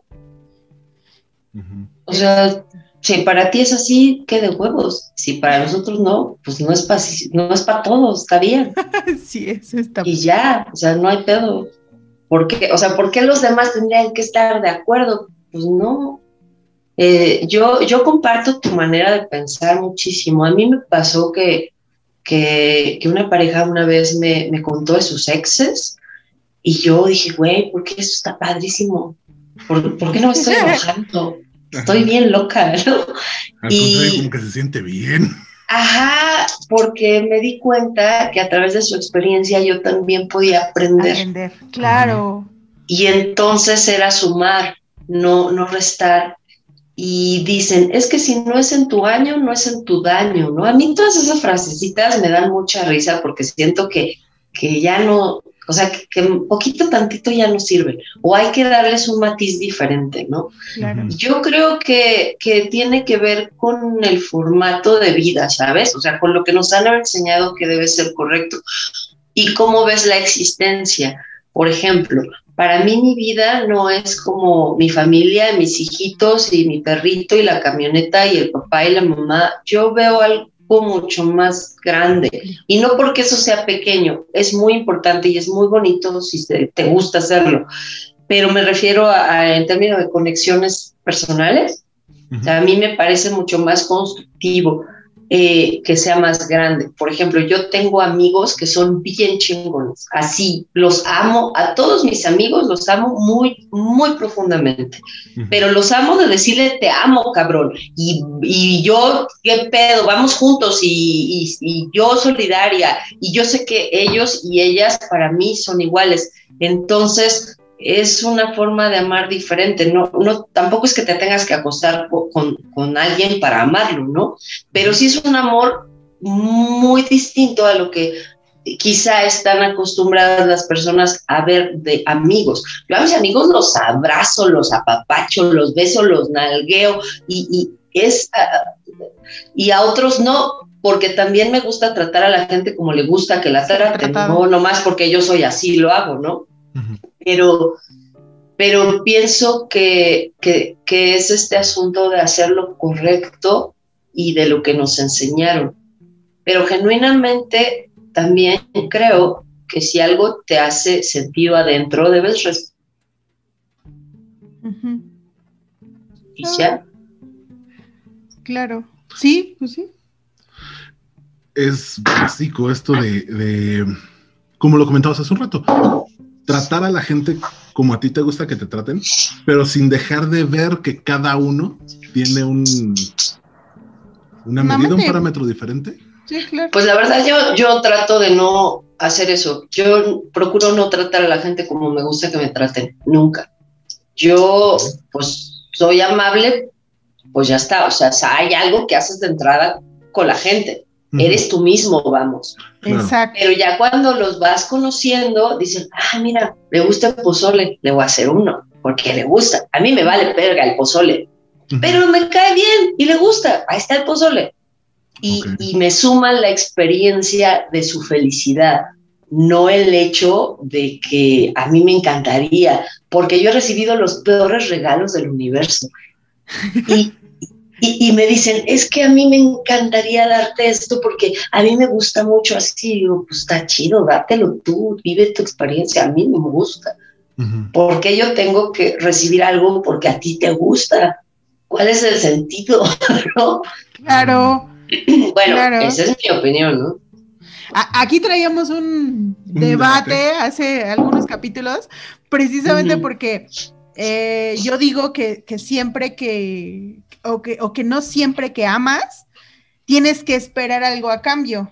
O sea, si para ti es así, ¿qué de huevos? Si para nosotros no, pues no es para no es para todos, está bien. sí, eso está Y ya, o sea, no hay pedo. ¿Por qué? O sea, ¿por qué los demás tendrían que estar de acuerdo? Pues no, eh, yo, yo comparto tu manera de pensar muchísimo. A mí me pasó que, que, una pareja una vez me, me, contó de sus exes y yo dije, güey, ¿por qué eso está padrísimo? ¿Por, ¿por qué no me estoy enojando? Estoy bien loca, ¿no? y como que se siente bien. Ajá, porque me di cuenta que a través de su experiencia yo también podía aprender. Aprender, claro. Y entonces era sumar, no, no restar y dicen, es que si no es en tu año, no es en tu daño, ¿no? A mí todas esas frasecitas me dan mucha risa porque siento que, que ya no, o sea, que, un poquito tantito ya no sirve, o hay que darles un matiz diferente, ¿no? Claro. Yo creo que, que tiene que ver con el formato de vida, ¿sabes? O sea, con lo que nos han enseñado que debe ser correcto y cómo ves la existencia. Por ejemplo, para mí mi vida no es como mi familia, mis hijitos y mi perrito y la camioneta y el papá y la mamá. Yo veo algo mucho más grande. Y no porque eso sea pequeño, es muy importante y es muy bonito si te, gusta hacerlo. Pero me refiero a, en términos de conexiones personales. a mí me parece mucho más constructivo eh, que sea más grande. Por ejemplo, yo tengo amigos que son bien chingones, así, los amo, a todos mis amigos los amo muy, muy profundamente, pero los amo de decirle te amo, cabrón, y, y yo, qué pedo, vamos juntos y, y, yo solidaria, y yo sé que ellos y ellas para mí son iguales. Entonces, es una forma de amar diferente. No, no, tampoco es que te tengas que acostar con, con, alguien para amarlo, ¿no? Pero sí es un amor muy distinto a lo que quizá están acostumbradas las personas a ver de amigos. Yo a mis amigos los abrazo, los apapacho, los beso, los nalgueo y, y es... Ah, y a otros no, porque también me gusta tratar a la gente como le gusta que la traten, no nomás porque yo soy así, lo hago, ¿no? Pero, pero pienso que, que, es este asunto de hacer lo correcto y de lo que nos enseñaron. Pero genuinamente también creo que si algo te hace sentido adentro, debes respetar. Y ya. Claro. Sí, pues sí. Es básico esto de, de, como lo comentabas hace un rato, tratar a la gente como a ti te gusta que te traten, pero sin dejar de ver que cada uno tiene un una medida, un parámetro diferente. Sí, claro. Pues la verdad yo, yo trato de no hacer eso. Yo procuro no tratar a la gente como me gusta que me traten, nunca. Yo pues soy amable, pues ya está. O sea, hay algo que haces de entrada con la gente eres tú mismo, vamos. Exacto. Pero ya cuando los vas conociendo, dicen, ah, mira, le gusta el pozole, le voy a hacer uno, porque le gusta. A mí me vale perga el pozole, pero me cae bien y le gusta, ahí está el pozole. Y, y me suma la experiencia de su felicidad, no el hecho de que a mí me encantaría porque yo he recibido los peores regalos del universo. Y, y, me dicen, es que a mí me encantaría darte esto porque a mí me gusta mucho así. Digo, pues está chido, dátelo tú, vive tu experiencia, a mí me gusta. porque yo tengo que recibir algo porque a ti te gusta? ¿Cuál es el sentido? Claro. bueno, esa es mi opinión, ¿no? Aquí traíamos un debate hace algunos capítulos, precisamente porque eh, yo digo que, siempre que o, que, o que no siempre que amas, tienes que esperar algo a cambio.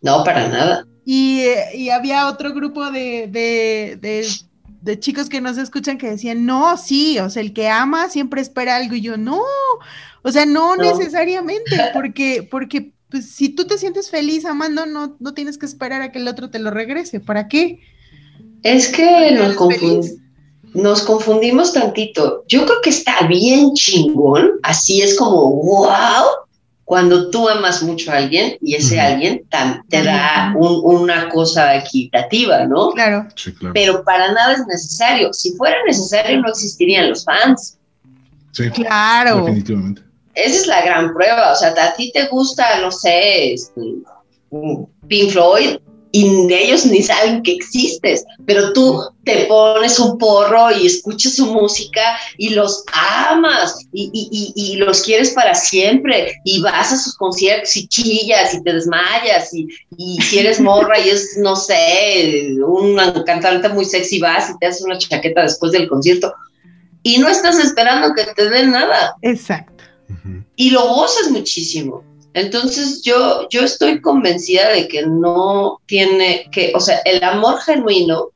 No, para nada. Y, había otro grupo de, de, chicos que nos escuchan que decían, no, sí, o sea, el que ama siempre espera algo. Y yo, no, o sea, no, necesariamente, porque, porque pues, si tú te sientes feliz amando, no, no tienes que esperar a que el otro te lo regrese. ¿Para qué? Es que nos, nos confundimos tantito. Yo creo que está bien chingón, así es como, wow, cuando tú amas mucho a alguien y ese alguien te da una cosa equitativa, ¿no? Claro. claro. Pero para nada es necesario. Si fuera necesario, no existirían los fans. Sí, claro. Definitivamente. Esa es la gran prueba. O sea, a ti te gusta, no sé, este, Pink Floyd, y ellos ni saben que existes, pero tú te pones un porro y escuchas su música y los amas y, y, los quieres para siempre y vas a sus conciertos y chillas y te desmayas y, si eres morra y es, no sé, un cantante muy sexy vas y te haces una chaqueta después del concierto y no estás esperando que te den nada. Exacto. Y lo gozas muchísimo. Entonces yo, yo estoy convencida de que no tiene que, o sea, el amor genuino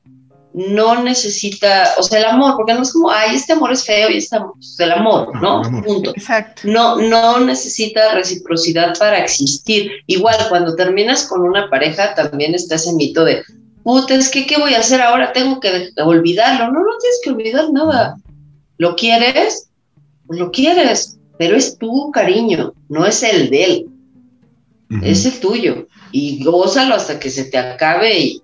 no necesita, o sea, el amor, porque no es como, ay, este amor es feo y este amor, es el amor, ¿no? Punto. Exacto. No, no necesita reciprocidad para existir. Igual, cuando terminas con una pareja, también está ese mito de, puta, es que, ¿qué voy a hacer ahora? Tengo que olvidarlo. No, no tienes que olvidar nada. ¿Lo quieres? Pues lo quieres pero es tu cariño, no es el de él, es el tuyo. Y gózalo hasta que se te acabe y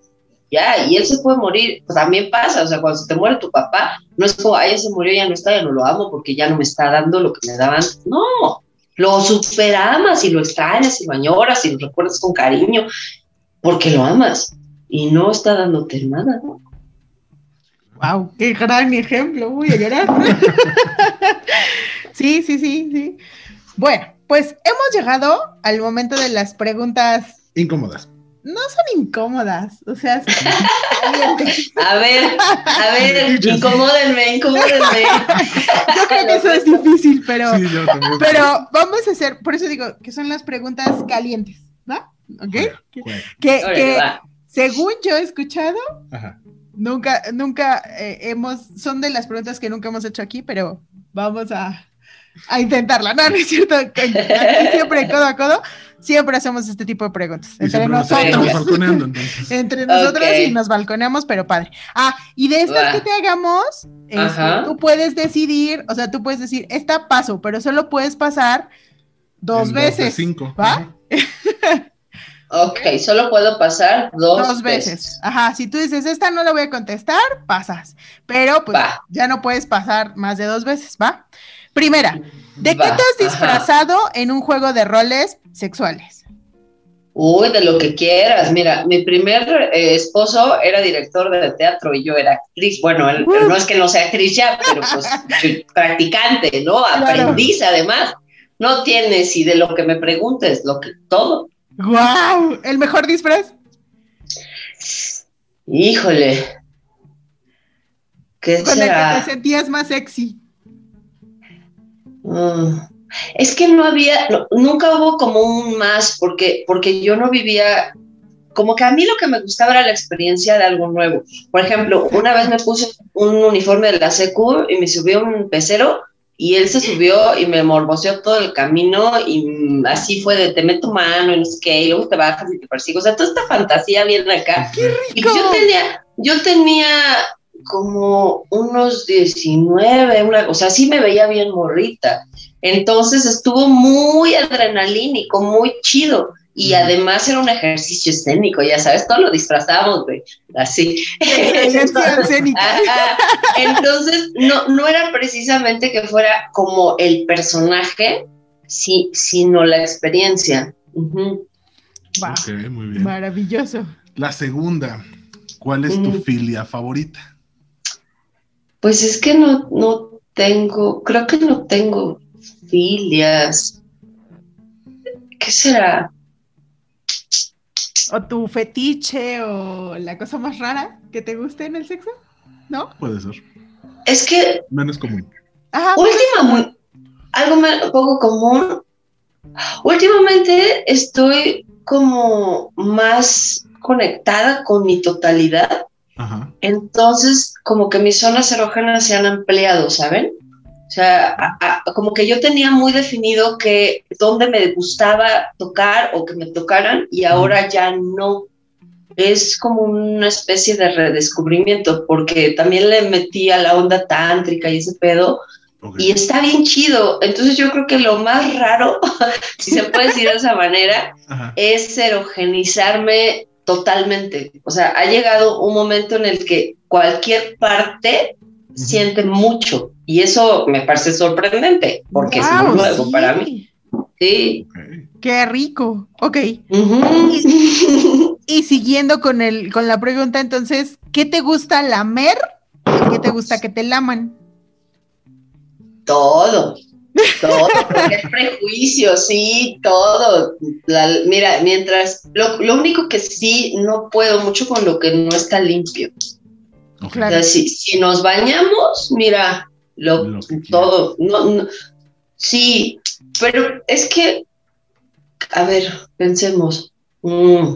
ya, y él se puede morir, pues también pasa, o sea, cuando se te muere tu papá, no es como, ay, ya se murió, ya no está, ya no lo amo porque ya no me está dando lo que me daban, no, lo superamas y lo extrañas y lo añoras y lo recuerdas con cariño, porque lo amas y no está dándote nada, ¿no? Wow, qué gran ejemplo, voy a llorar. Sí, sí, sí, sí. Bueno, pues hemos llegado al momento de las preguntas incómodas. No son incómodas, o sea, a ver, a ver, incomódenme, incomódenme. Yo creo que eso es difícil, pero, sí, yo también. pero vamos a hacer, por eso digo que son las preguntas calientes, ¿no? ¿Ok? que, según yo he escuchado, nunca, nunca eh, hemos, son de las preguntas que nunca hemos hecho aquí, pero vamos a, a intentarla. No, no es cierto. siempre codo a codo, siempre hacemos este tipo de preguntas. entre nosotros. entre nosotros y nos balconeamos, pero padre. Ah, y de estas que te hagamos, este, tú puedes decidir, o sea, tú puedes decir, esta paso, pero solo puedes pasar dos veces. cinco. ¿Va? Ok, solo puedo pasar dos, veces. Ajá, si tú dices, esta no la voy a contestar, pasas. Pero pues ya no puedes pasar más de dos veces, ¿va? Primera, ¿de qué te has disfrazado en un juego de roles sexuales? Uy, de lo que quieras. Mira, mi primer eh, esposo era director de teatro y yo era actriz. Bueno, él, no es que no sea actriz ya, pero pues practicante, ¿no? Aprendiz además. No tienes y de lo que me preguntes, lo que todo. ¡Guau! ¿El mejor disfraz? Híjole. ¿Qué Con el que te sentías más sexy. Mm. Es que no había, nunca hubo como un más, porque, porque yo no vivía, como que a mí lo que me gustaba era la experiencia de algo nuevo. Por ejemplo, una vez me puse un uniforme de la secu y me subió un pecero y él se subió y me morboseó todo el camino y así fue de te meto mano y no sé qué, y luego te bajas y te persigo. O sea, toda esta fantasía viene acá. Y yo tenía, yo tenía como unos 19, una, o sea, sí me veía bien morrita. Entonces estuvo muy adrenalínico, muy chido. y además era un ejercicio escénico, ya sabes, todo lo disfrazamos, güey, así. Entonces, no, no era precisamente que fuera como el personaje, sí, sino la experiencia. muy bien. Maravilloso. La segunda, ¿cuál es tu filia favorita? Pues es que no, no tengo, creo que no tengo filias. ¿Qué será? o tu fetiche o la cosa más rara que te guste en el sexo, ¿no? Puede ser. Es que... Menos común. Ajá, Últimamente, algo poco común. Últimamente estoy como más conectada con mi totalidad. Ajá. Entonces, como que mis zonas erógenas se han ampliado, ¿saben? O sea, como que yo tenía muy definido que dónde me gustaba tocar o que me tocaran y ahora ya no. Es como una especie de redescubrimiento porque también le metí a la onda tántrica y ese pedo y está bien chido. Entonces yo creo que lo más raro, si se puede decir de esa manera, es erogenizarme totalmente. O sea, ha llegado un momento en el que cualquier parte siente mucho y eso me parece sorprendente porque es muy nuevo para mí. Sí. Qué rico. Ok. y, siguiendo con, el, con la pregunta, entonces, ¿qué te gusta lamer y qué te gusta que te laman? Todo. Todo, porque es prejuicio, sí, todo. mira, mientras, lo, lo, único que sí no puedo mucho con lo que no está limpio si, nos bañamos, mira, lo, todo. No, sí, pero es que, a ver, pensemos. Mm,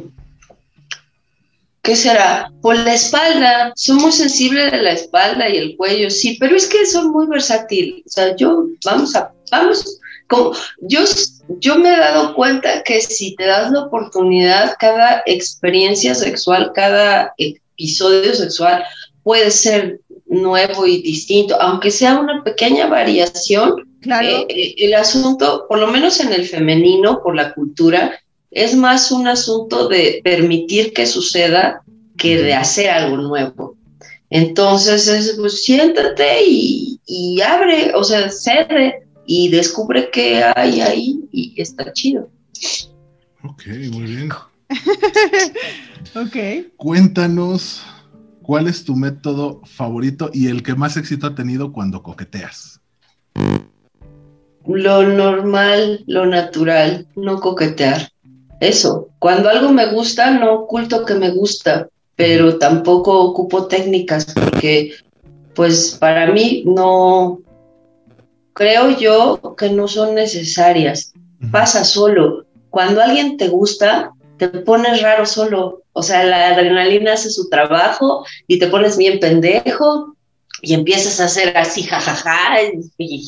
¿Qué será? Por la espalda, soy muy sensible de la espalda y el cuello, sí, pero es que son muy versátil. O sea, yo, vamos a, vamos, como, yo, yo me he dado cuenta que si te das la oportunidad, cada experiencia sexual, cada episodio sexual puede ser nuevo y distinto, aunque sea una pequeña variación. Claro. Eh, eh, el asunto, por lo menos en el femenino, por la cultura, es más un asunto de permitir que suceda que de hacer algo nuevo. Entonces, es, pues siéntate y, y abre, o sea, cede y descubre qué hay ahí y está chido. Ok, muy bien. ok. Cuéntanos ¿Cuál es tu método favorito y el que más éxito ha tenido cuando coqueteas? Lo normal, lo natural, no coquetear. Eso, cuando algo me gusta, no oculto que me gusta, pero tampoco ocupo técnicas porque, pues, para mí no, creo yo que no son necesarias. Pasa solo. Cuando alguien te gusta, te pones raro solo. O sea, la adrenalina hace su trabajo y te pones bien pendejo y empiezas a hacer así jajaja y,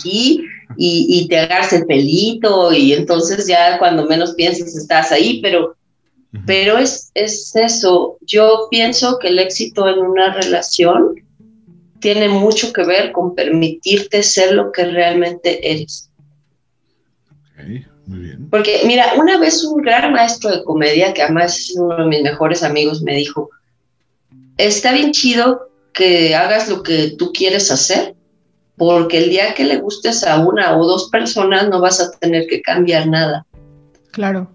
y te agarras el pelito y entonces ya cuando menos piensas estás ahí, pero, pero es, es eso. Yo pienso que el éxito en una relación tiene mucho que ver con permitirte ser lo que realmente eres. Porque, mira, una vez un gran maestro de comedia, que además es uno de mis mejores amigos, me dijo, está bien chido que hagas lo que tú quieres hacer, porque el día que le gustes a una o dos personas no vas a tener que cambiar nada. Claro.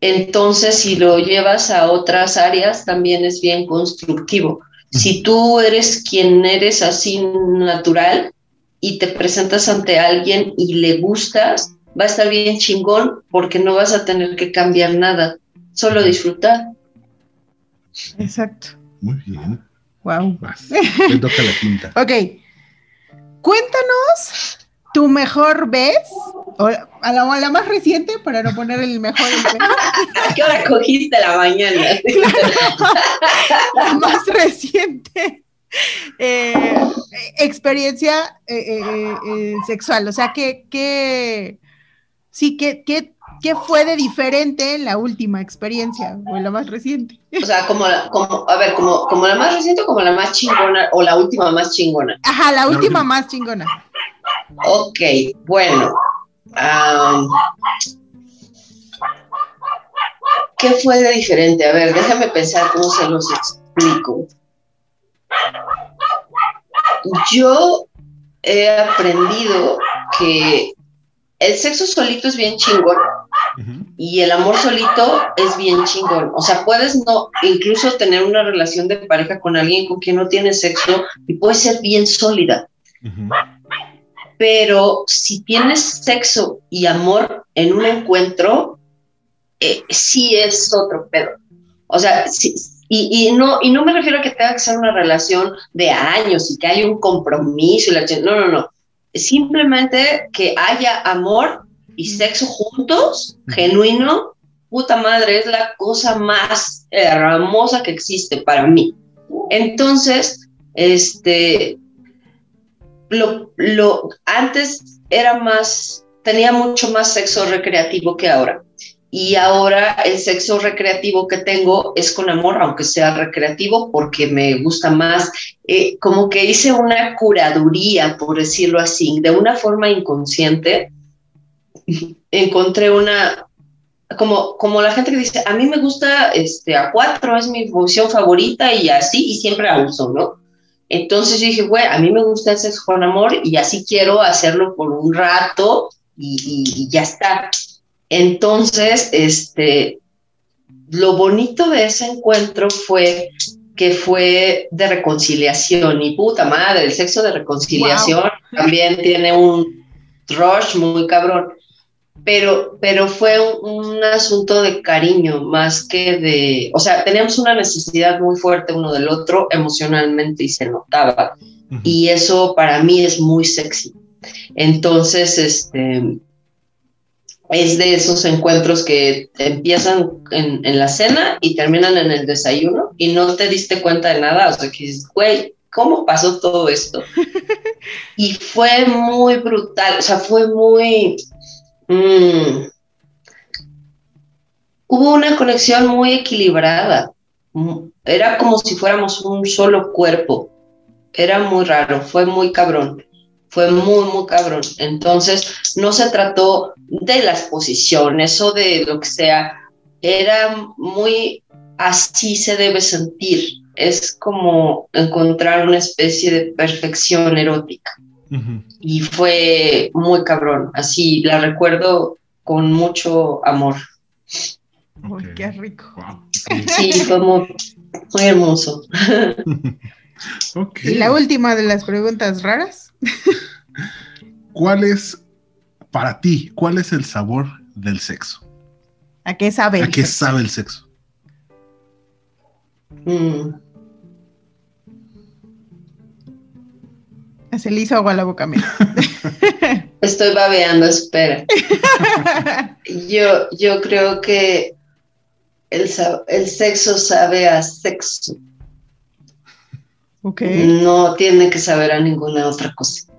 Entonces, si lo llevas a otras áreas, también es bien constructivo. Si tú eres quien eres así natural y te presentas ante alguien y le gustas, va a estar bien chingón porque no vas a tener que cambiar nada, solo disfrutar. Exacto. Muy bien. Wow. Te toca la quinta. ok. Cuéntanos tu mejor vez, o a la, más reciente, para no poner el mejor. ¿A qué hora cogiste la mañana? la más reciente. Eh, experiencia eh, eh, sexual, o sea, ¿qué, qué, sí, ¿qué, qué, qué fue de diferente en la última experiencia o en la más reciente? O sea, como, como a ver, como, como la más reciente o como la más chingona o la última más chingona. Ajá, la última más chingona. Ok, bueno. ¿qué fue de diferente? A ver, déjame pensar cómo se los explico. Yo he aprendido que el sexo solito es bien chingón y el amor solito es bien chingón. O sea, puedes no, incluso tener una relación de pareja con alguien con quien no tienes sexo y puede ser bien sólida. Pero si tienes sexo y amor en un encuentro, eh, sí es otro pedo. O sea, y, no, y no me refiero a que tenga que ser una relación de años y que haya un compromiso. Y la, no, no, no. Simplemente que haya amor y sexo juntos, genuino, puta madre, es la cosa más hermosa que existe para mí. Entonces, este, lo, lo, antes era más, tenía mucho más sexo recreativo que ahora. Y ahora el sexo recreativo que tengo es con amor, aunque sea recreativo, porque me gusta más. Eh, como que hice una curaduría, por decirlo así, de una forma inconsciente. Encontré una, como, como la gente que dice, a mí me gusta este, a cuatro, es mi función favorita y así, y siempre la uso, ¿no? Entonces yo dije, güey, a mí me gusta el sexo con amor y así quiero hacerlo por un rato y, ya está. Entonces, este, lo bonito de ese encuentro fue que fue de reconciliación y puta madre, el sexo de reconciliación también tiene un rush muy cabrón pero, pero fue un, asunto de cariño más que de, o sea, teníamos una necesidad muy fuerte uno del otro emocionalmente y se notaba. Y eso para mí es muy sexy. Entonces, este, es de esos encuentros que empiezan en, en, la cena y terminan en el desayuno y no te diste cuenta de nada. O sea, que dices, güey, ¿cómo pasó todo esto? y fue muy brutal, o sea, fue muy, Mm. Hubo una conexión muy equilibrada. Mm, era como si fuéramos un solo cuerpo. Era muy raro, fue muy cabrón. Fue muy, muy cabrón. Entonces, no se trató de las posiciones o de lo que sea. Era muy así se debe sentir. Es como encontrar una especie de perfección erótica. Y fue muy cabrón, así la recuerdo con mucho amor. Uy, qué rico. Sí, fue muy, hermoso. Y la última de las preguntas raras. ¿Cuál es, para ti, cuál es el sabor del sexo? ¿A qué sabe? ¿A qué sabe el sexo? Mm. Se le hizo agua a la boca mía. Estoy babeando, espera. Yo, yo creo que el, el sexo sabe a sexo. Okay. No tiene que saber a ninguna otra cosa.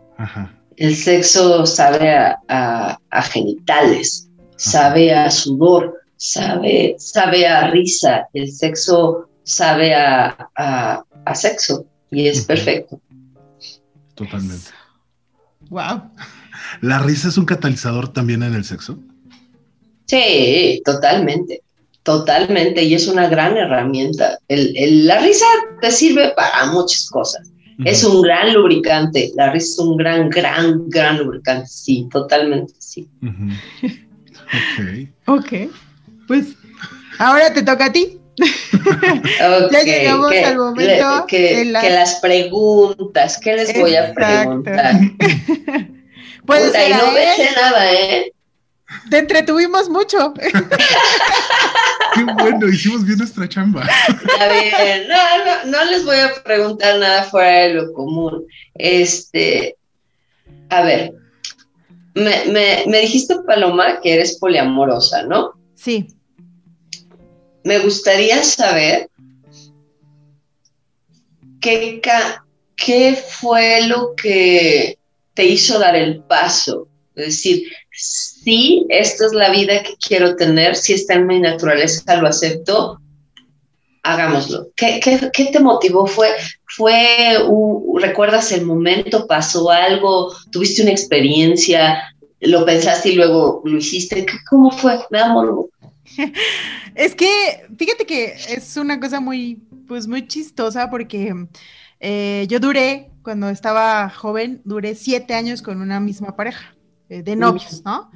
El sexo sabe a, genitales, sabe a sudor, sabe, sabe a risa. El sexo sabe a, a sexo y es perfecto. Totalmente. Wow. ¿La risa es un catalizador también en el sexo? Sí, totalmente. Totalmente. Y es una gran herramienta. la risa te sirve para muchas cosas. Es un gran lubricante. La risa es un gran, gran, gran lubricante. Sí, totalmente, sí. Ok. Ok. Pues ahora te toca a ti. ya llegamos al momento que, las... preguntas, ¿qué les voy a preguntar? pues y no me eché nada, ¿eh? Te entretuvimos mucho. Qué bueno, hicimos bien nuestra chamba. Está bien, no, no, les voy a preguntar nada fuera de lo común. Este, a ver, me, me, me dijiste, Paloma, que eres poliamorosa, ¿no? Sí me gustaría saber qué, fue lo que te hizo dar el paso. Es decir, si esta es la vida que quiero tener, si está en mi naturaleza, lo acepto, hagámoslo. ¿Qué, te motivó? ¿Fue, recuerdas el momento, pasó algo, tuviste una experiencia, lo pensaste y luego lo hiciste? ¿Cómo fue? Me es que, fíjate que es una cosa muy, pues muy chistosa porque eh, yo duré, cuando estaba joven, duré siete años con una misma pareja eh, de novios, ¿no?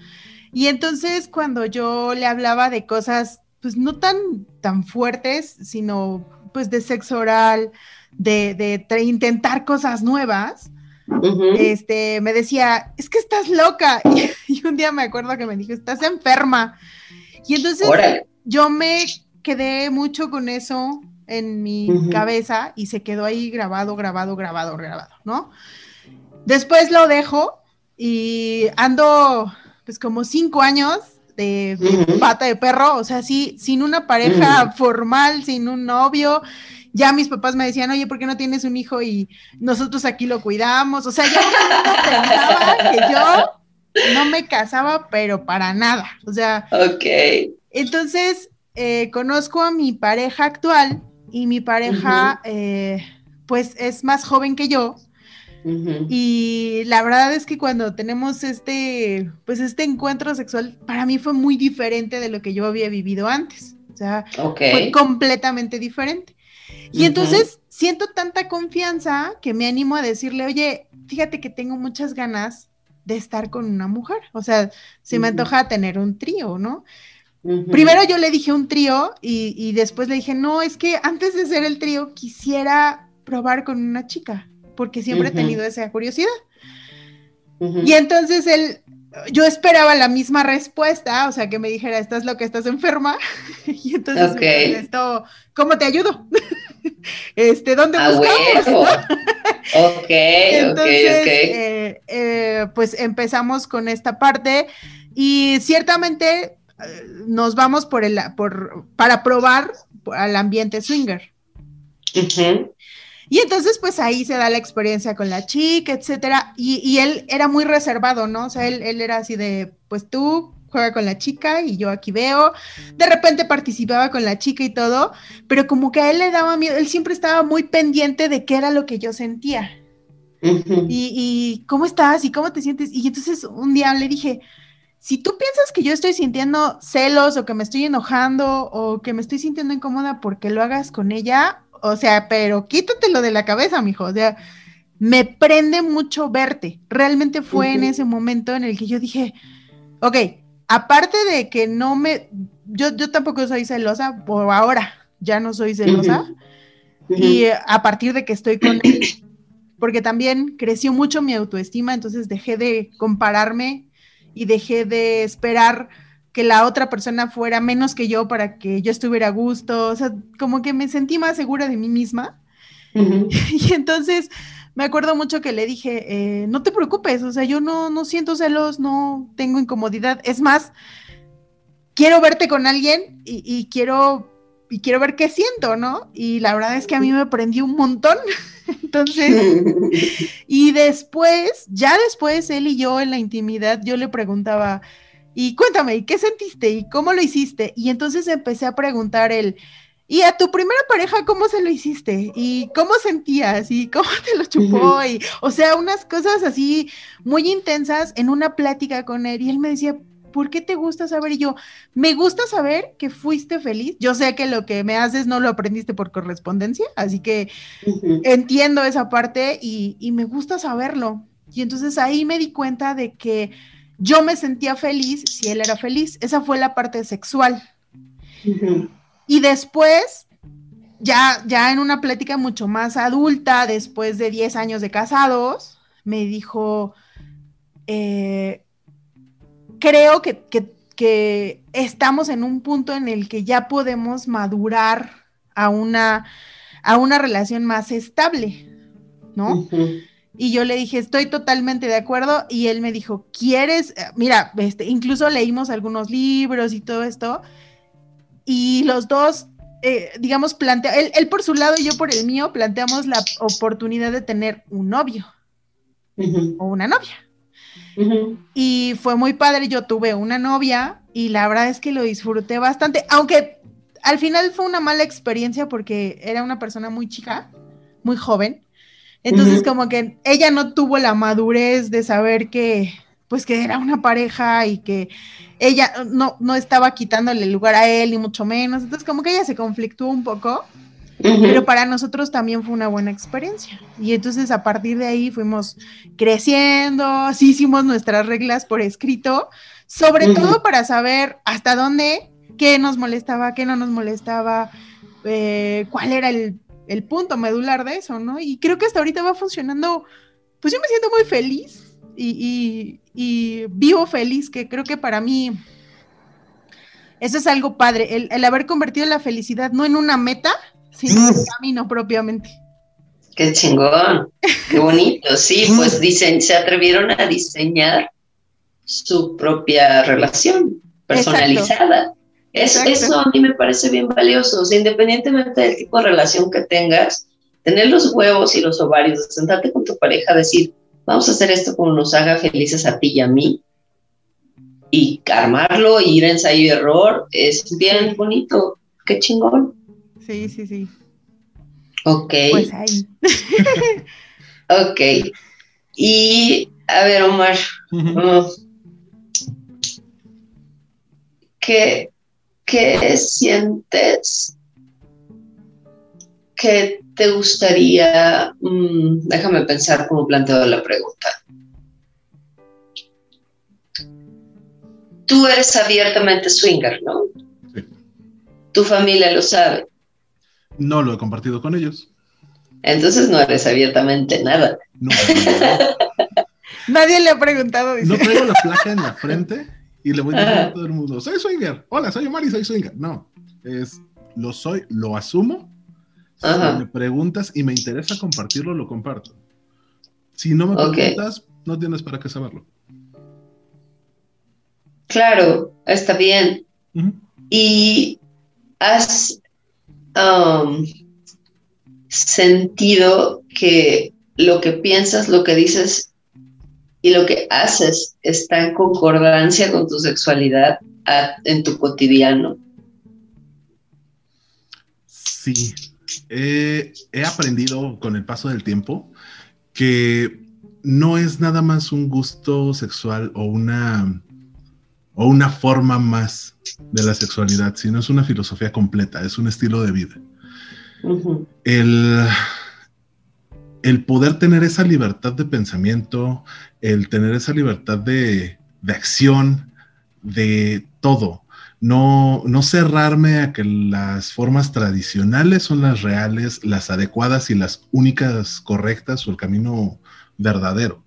Y entonces cuando yo le hablaba de cosas, pues no tan, tan fuertes, sino pues de sexo oral, de, de intentar cosas nuevas, este, me decía, es que estás loca. Y, un día me acuerdo que me dijo, estás enferma. Y entonces yo me quedé mucho con eso en mi cabeza y se quedó ahí grabado, grabado, grabado, grabado, ¿no? Después lo dejo y ando pues como cinco años de, pata de perro, o sea, sí, sin una pareja formal, sin un novio. Ya mis papás me decían, oye, ¿por qué no tienes un hijo y nosotros aquí lo cuidamos? O sea, yo pensaba que yo no me casaba, pero para nada. O sea, ok. Entonces, eh, conozco a mi pareja actual y mi pareja, eh, pues, es más joven que yo. Y la verdad es que cuando tenemos este, pues este encuentro sexual, para mí fue muy diferente de lo que yo había vivido antes. O sea, fue completamente diferente. Y entonces siento tanta confianza que me animo a decirle, oye, fíjate que tengo muchas ganas de estar con una mujer. O sea, se me antoja tener un trío, ¿no? Primero yo le dije un trío y, y, después le dije, no, es que antes de ser el trío quisiera probar con una chica porque siempre he tenido esa curiosidad. Y entonces él, yo esperaba la misma respuesta, o sea, que me dijera, estás lo que estás enferma. y entonces, esto, ¿cómo te ayudo? este, ¿dónde ah, buscamos? ok, entonces, ok, eh, eh, pues empezamos con esta parte y ciertamente eh, nos vamos por el, por, para probar al ambiente swinger. Y entonces, pues ahí se da la experiencia con la chica, etcétera. Y, él era muy reservado, ¿no? O sea, él, era así de, pues tú juega con la chica y yo aquí veo. De repente participaba con la chica y todo, pero como que a él le daba miedo, él siempre estaba muy pendiente de qué era lo que yo sentía. y, y, cómo estás y cómo te sientes. Y entonces un día le dije, si tú piensas que yo estoy sintiendo celos o que me estoy enojando o que me estoy sintiendo incómoda porque lo hagas con ella, o sea, pero quítatelo de la cabeza, mijo. O sea, me prende mucho verte. Realmente fue en ese momento en el que yo dije, ok, aparte de que no me, yo, yo tampoco soy celosa, por ahora ya no soy celosa. Y a partir de que estoy con él, porque también creció mucho mi autoestima, entonces dejé de compararme y dejé de esperar que la otra persona fuera menos que yo para que yo estuviera a gusto, o sea, como que me sentí más segura de mí misma. Y entonces me acuerdo mucho que le dije, eh, no te preocupes, o sea, yo no, no siento celos, no tengo incomodidad, es más, quiero verte con alguien y, quiero y quiero ver qué siento, ¿no? Y la verdad es que a mí me prendió un montón. Entonces, y después, ya después, él y yo en la intimidad, yo le preguntaba, y cuéntame, ¿y qué sentiste? ¿Y cómo lo hiciste? Y entonces empecé a preguntar el, ¿y a tu primera pareja cómo se lo hiciste? ¿Y cómo sentías? ¿Y cómo te lo chupó? Y, o sea, unas cosas así muy intensas en una plática con él. Y él me decía, ¿por qué te gusta saber? Y yo, me gusta saber que fuiste feliz. Yo sé que lo que me haces no lo aprendiste por correspondencia, así que entiendo esa parte y, y me gusta saberlo. Y entonces ahí me di cuenta de que yo me sentía feliz si él era feliz. Esa fue la parte sexual. Y después, ya, ya en una plática mucho más adulta, después de 10 años de casados, me dijo, eh, creo que, estamos en un punto en el que ya podemos madurar a una, a una relación más estable, ¿no? Y yo le dije, estoy totalmente de acuerdo. Y él me dijo, ¿quieres? Eh, mira, este, incluso leímos algunos libros y todo esto. Y los dos, eh, digamos, plantea, él, por su lado y yo por el mío, planteamos la oportunidad de tener un novio. O una novia. Y fue muy padre, yo tuve una novia y la verdad es que lo disfruté bastante, aunque al final fue una mala experiencia porque era una persona muy chica, muy joven, entonces, como que ella no tuvo la madurez de saber que, pues que era una pareja y que ella no, no estaba quitándole el lugar a él, ni mucho menos. Entonces, como que ella se conflictó un poco, pero para nosotros también fue una buena experiencia. Y entonces a partir de ahí fuimos creciendo, así hicimos nuestras reglas por escrito, sobre todo para saber hasta dónde, qué nos molestaba, qué no nos molestaba, eh, cuál era el, el punto medular de eso, ¿no? Y creo que hasta ahorita va funcionando, pues yo me siento muy feliz y, vivo feliz, que creo que para mí eso es algo padre, el, haber convertido la felicidad no en una meta, sino en un camino propiamente. Qué chingón, qué bonito, sí, pues dicen, se atrevieron a diseñar su propia relación personalizada. Eso, a mí me parece bien valioso, independientemente del tipo de relación que tengas, tener los huevos y los ovarios, sentarte con tu pareja, decir, vamos a hacer esto como nos haga felices a ti y a mí. Y armarlo, ir a ensayo y error, es bien bonito. Qué chingón. Sí, sí, sí. Ok. Pues ahí. ok. Y, a ver, Omar. ¿Qué, ¿Qué sientes que te gustaría, mm, déjame pensar cómo planteo la pregunta. Tú eres abiertamente swinger, ¿no? Sí. Tu familia lo sabe. No lo he compartido con ellos. Entonces no eres abiertamente nada. Nadie le ha preguntado. No traigo la placa en la frente y le voy a decir a todo el mundo, soy swinger. Hola, soy Omar y soy swinger. No, es lo soy, lo asumo si me preguntas y me interesa compartirlo, lo comparto. Si no me preguntas, no tienes para qué saberlo. Claro, está bien. Y has um, sentido que lo que piensas, lo que dices y lo que haces está en concordancia con tu sexualidad en tu cotidiano. Sí, he aprendido con el paso del tiempo que no es nada más un gusto sexual o una, o una forma más de la sexualidad, sino es una filosofía completa, es un estilo de vida. el, el, poder tener esa libertad de pensamiento, el tener esa libertad de, de acción, de todo, no, no cerrarme a que las formas tradicionales son las reales, las adecuadas y las únicas correctas o el camino verdadero,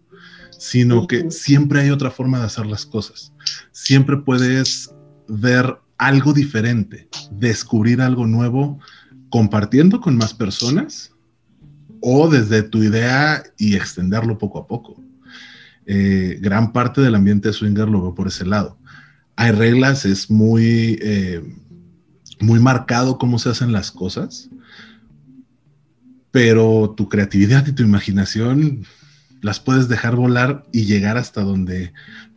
sino que siempre hay otra forma de hacer las cosas. Siempre puedes ver algo diferente, descubrir algo nuevo compartiendo con más personas o desde tu idea y extenderlo poco a poco. Eh, gran parte del ambiente swinger lo veo por ese lado hay reglas, es muy, eh, muy marcado cómo se hacen las cosas, pero tu creatividad y tu imaginación las puedes dejar volar y llegar hasta donde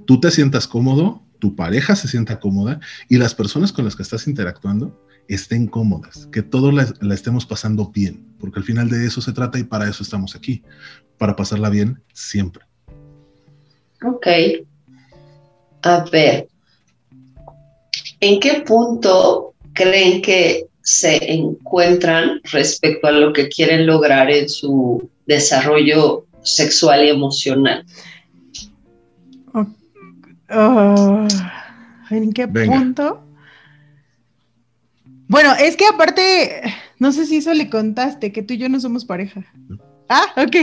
tú te sientas cómodo, tu pareja se sienta cómoda y las personas con las que estás interactuando estén cómodas, que todos la, la, estemos pasando bien, porque al final de eso se trata y para eso estamos aquí, para pasarla bien siempre. Ok. A ver, ¿En qué punto creen que se encuentran respecto a lo que quieren lograr en su desarrollo sexual y emocional? Ah, ¿En qué punto? Bueno, es que aparte, no sé si eso le contaste, que tú y yo no somos pareja. Ah, ok.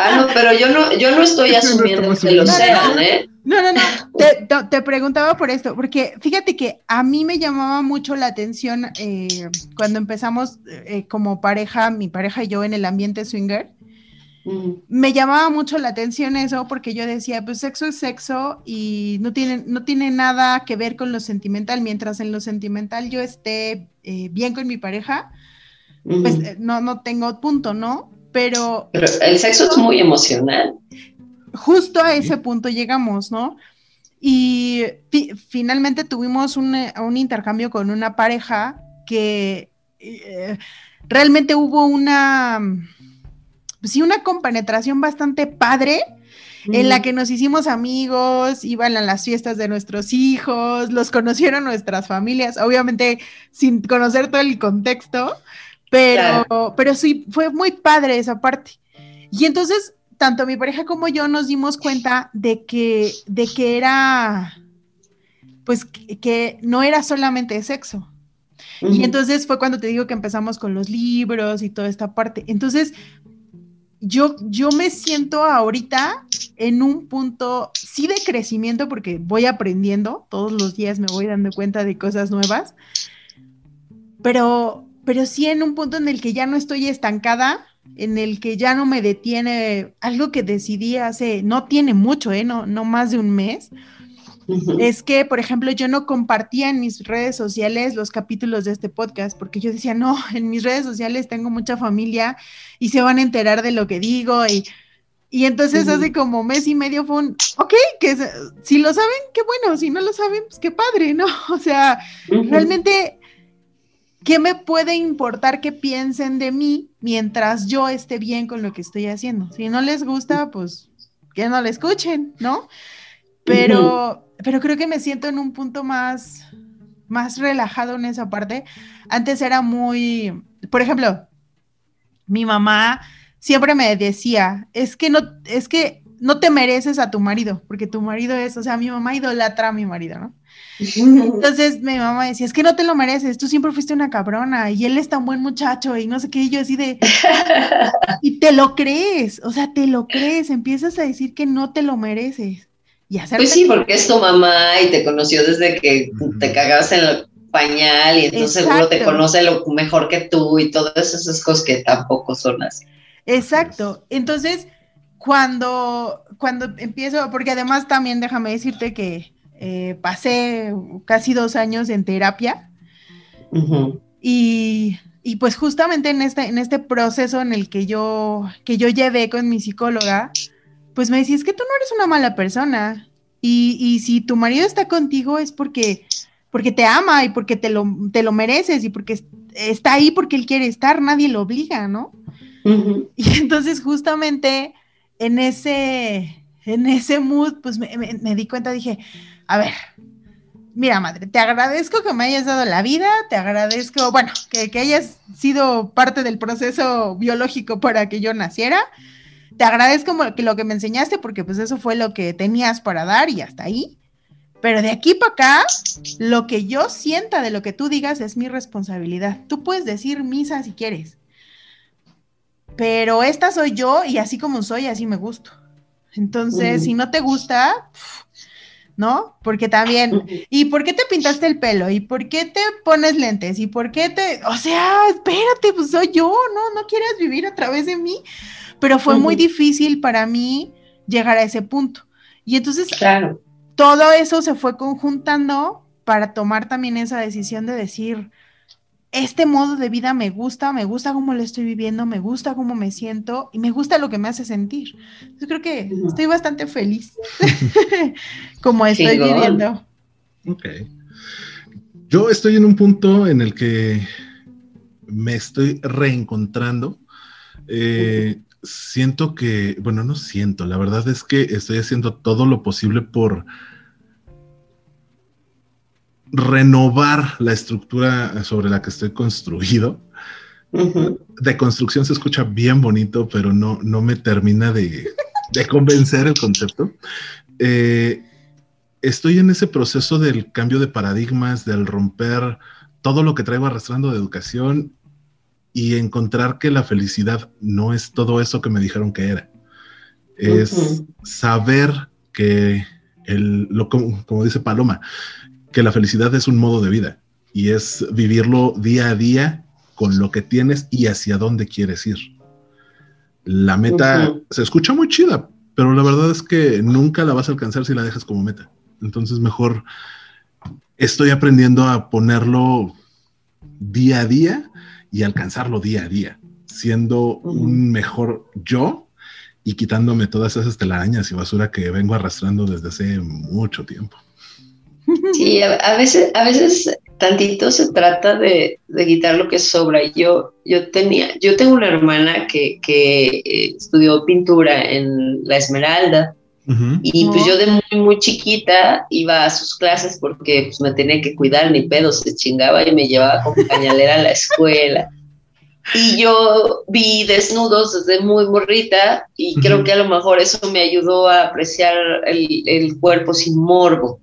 Ah, no, pero yo no, yo no estoy asumiendo que lo sean, ¿eh? No, no, no. Te, preguntaba por esto, porque fíjate que a mí me llamaba mucho la atención eh, cuando empezamos eh, como pareja, mi pareja y yo en el ambiente swinger. Me llamaba mucho la atención eso porque yo decía, pues sexo es sexo y no tiene, no tiene nada que ver con lo sentimental. Mientras en lo sentimental yo esté eh, bien con mi pareja, pues no, no tengo punto, ¿no? Pero, Pero el sexo es muy emocional. Justo a ese punto llegamos, ¿no? Y finalmente tuvimos un, un, intercambio con una pareja que eh, realmente hubo una, pues sí, una compenetración bastante padre en la que nos hicimos amigos, iban a las fiestas de nuestros hijos, los conocieron nuestras familias, obviamente sin conocer todo el contexto, pero, pero sí, fue muy padre esa parte. Y entonces, tanto mi pareja como yo nos dimos cuenta de que, de que era, pues, que, no era solamente sexo. Y entonces fue cuando te digo que empezamos con los libros y toda esta parte. Entonces, yo, yo me siento ahorita en un punto, sí de crecimiento, porque voy aprendiendo, todos los días me voy dando cuenta de cosas nuevas, pero, pero sí en un punto en el que ya no estoy estancada, en el que ya no me detiene algo que decidí hace, no tiene mucho, ¿eh? no, no más de un mes, es que, por ejemplo, yo no compartía en mis redes sociales los capítulos de este podcast, porque yo decía, no, en mis redes sociales tengo mucha familia y se van a enterar de lo que digo y... Y entonces hace como mes y medio fue un, ok, que si lo saben, qué bueno, si no lo saben, pues qué padre, ¿no? O sea, realmente, ¿qué me puede importar que piensen de mí mientras yo esté bien con lo que estoy haciendo? Si no les gusta, pues que no le escuchen, ¿no? Pero, pero creo que me siento en un punto más, más relajado en esa parte. Antes era muy, por ejemplo, mi mamá siempre me decía, es que no, es que no te mereces a tu marido, porque tu marido es, o sea, mi mamá idolatra a mi marido, ¿no? Entonces mi mamá decía, es que no te lo mereces, tú siempre fuiste una cabrona y él es tan buen muchacho y no sé qué, y yo así de, y te lo crees, o sea, te lo crees, empiezas a decir que no te lo mereces pues sí, porque es tu mamá y te conoció desde que te cagabas en el pañal y entonces seguro te conoce lo mejor que tú y todas esas cosas que tampoco son así. Exacto. Entonces, cuando, cuando empiezo, porque además también déjame decirte que eh, pasé casi dos años en terapia y, y, pues justamente en este, en este proceso en el que yo, que yo llevé con mi psicóloga, pues me decía, es que tú no eres una mala persona. Y, si tu marido está contigo es porque, porque te ama y porque te lo, te lo mereces y porque está ahí porque él quiere estar, nadie lo obliga, ¿no? Y entonces justamente en ese, en ese mood, pues me, di cuenta, dije, a ver, mira, madre, te agradezco que me hayas dado la vida, te agradezco, bueno, que, que, hayas sido parte del proceso biológico para que yo naciera, te agradezco que lo que me enseñaste porque pues eso fue lo que tenías para dar y hasta ahí. Pero de aquí para acá, lo que yo sienta de lo que tú digas es mi responsabilidad. Tú puedes decir misa si quieres. Pero esta soy yo y así como soy, así me gusto. Entonces, si no te gusta, ¿no? Porque también, ¿y por qué te pintaste el pelo? ¿Y por qué te pones lentes? ¿Y por qué te, o sea, espérate, pues soy yo, ¿no? No quieres vivir a través de mí pero fue muy difícil para mí llegar a ese punto. Y entonces claro. todo eso se fue conjuntando para tomar también esa decisión de decir, este modo de vida me gusta, me gusta cómo lo estoy viviendo, me gusta cómo me siento y me gusta lo que me hace sentir. Yo creo que estoy bastante feliz como estoy viviendo. Ok. Yo estoy en un punto en el que me estoy reencontrando. Eh, siento que, bueno, no siento, la verdad es que estoy haciendo todo lo posible por renovar la estructura sobre la que estoy construido. De construcción se escucha bien bonito, pero no, no me termina de, convencer el concepto. Eh, estoy en ese proceso del cambio de paradigmas, del romper todo lo que traigo arrastrando de educación y encontrar que la felicidad no es todo eso que me dijeron que era. Es saber que, el, lo, como, como dice Paloma, que la felicidad es un modo de vida y es vivirlo día a día con lo que tienes y hacia dónde quieres ir. La meta se escucha muy chida, pero la verdad es que nunca la vas a alcanzar si la dejas como meta. Entonces mejor estoy aprendiendo a ponerlo día a día y alcanzarlo día a día, siendo un mejor yo y quitándome todas esas telarañas y basura que vengo arrastrando desde hace mucho tiempo. Sí, a, veces, a veces tantito se trata de, quitar lo que sobra. Yo, yo, tenía, yo tengo una hermana que, que eh, estudió pintura en La Esmeralda. Y pues yo de muy, muy chiquita iba a sus clases porque pues, me tenía que cuidar, ni pedo, se chingaba y me llevaba como pañalera a la escuela. Y yo vi desnudos desde muy morrita y creo que a lo mejor eso me ayudó a apreciar el, el cuerpo sin morbo.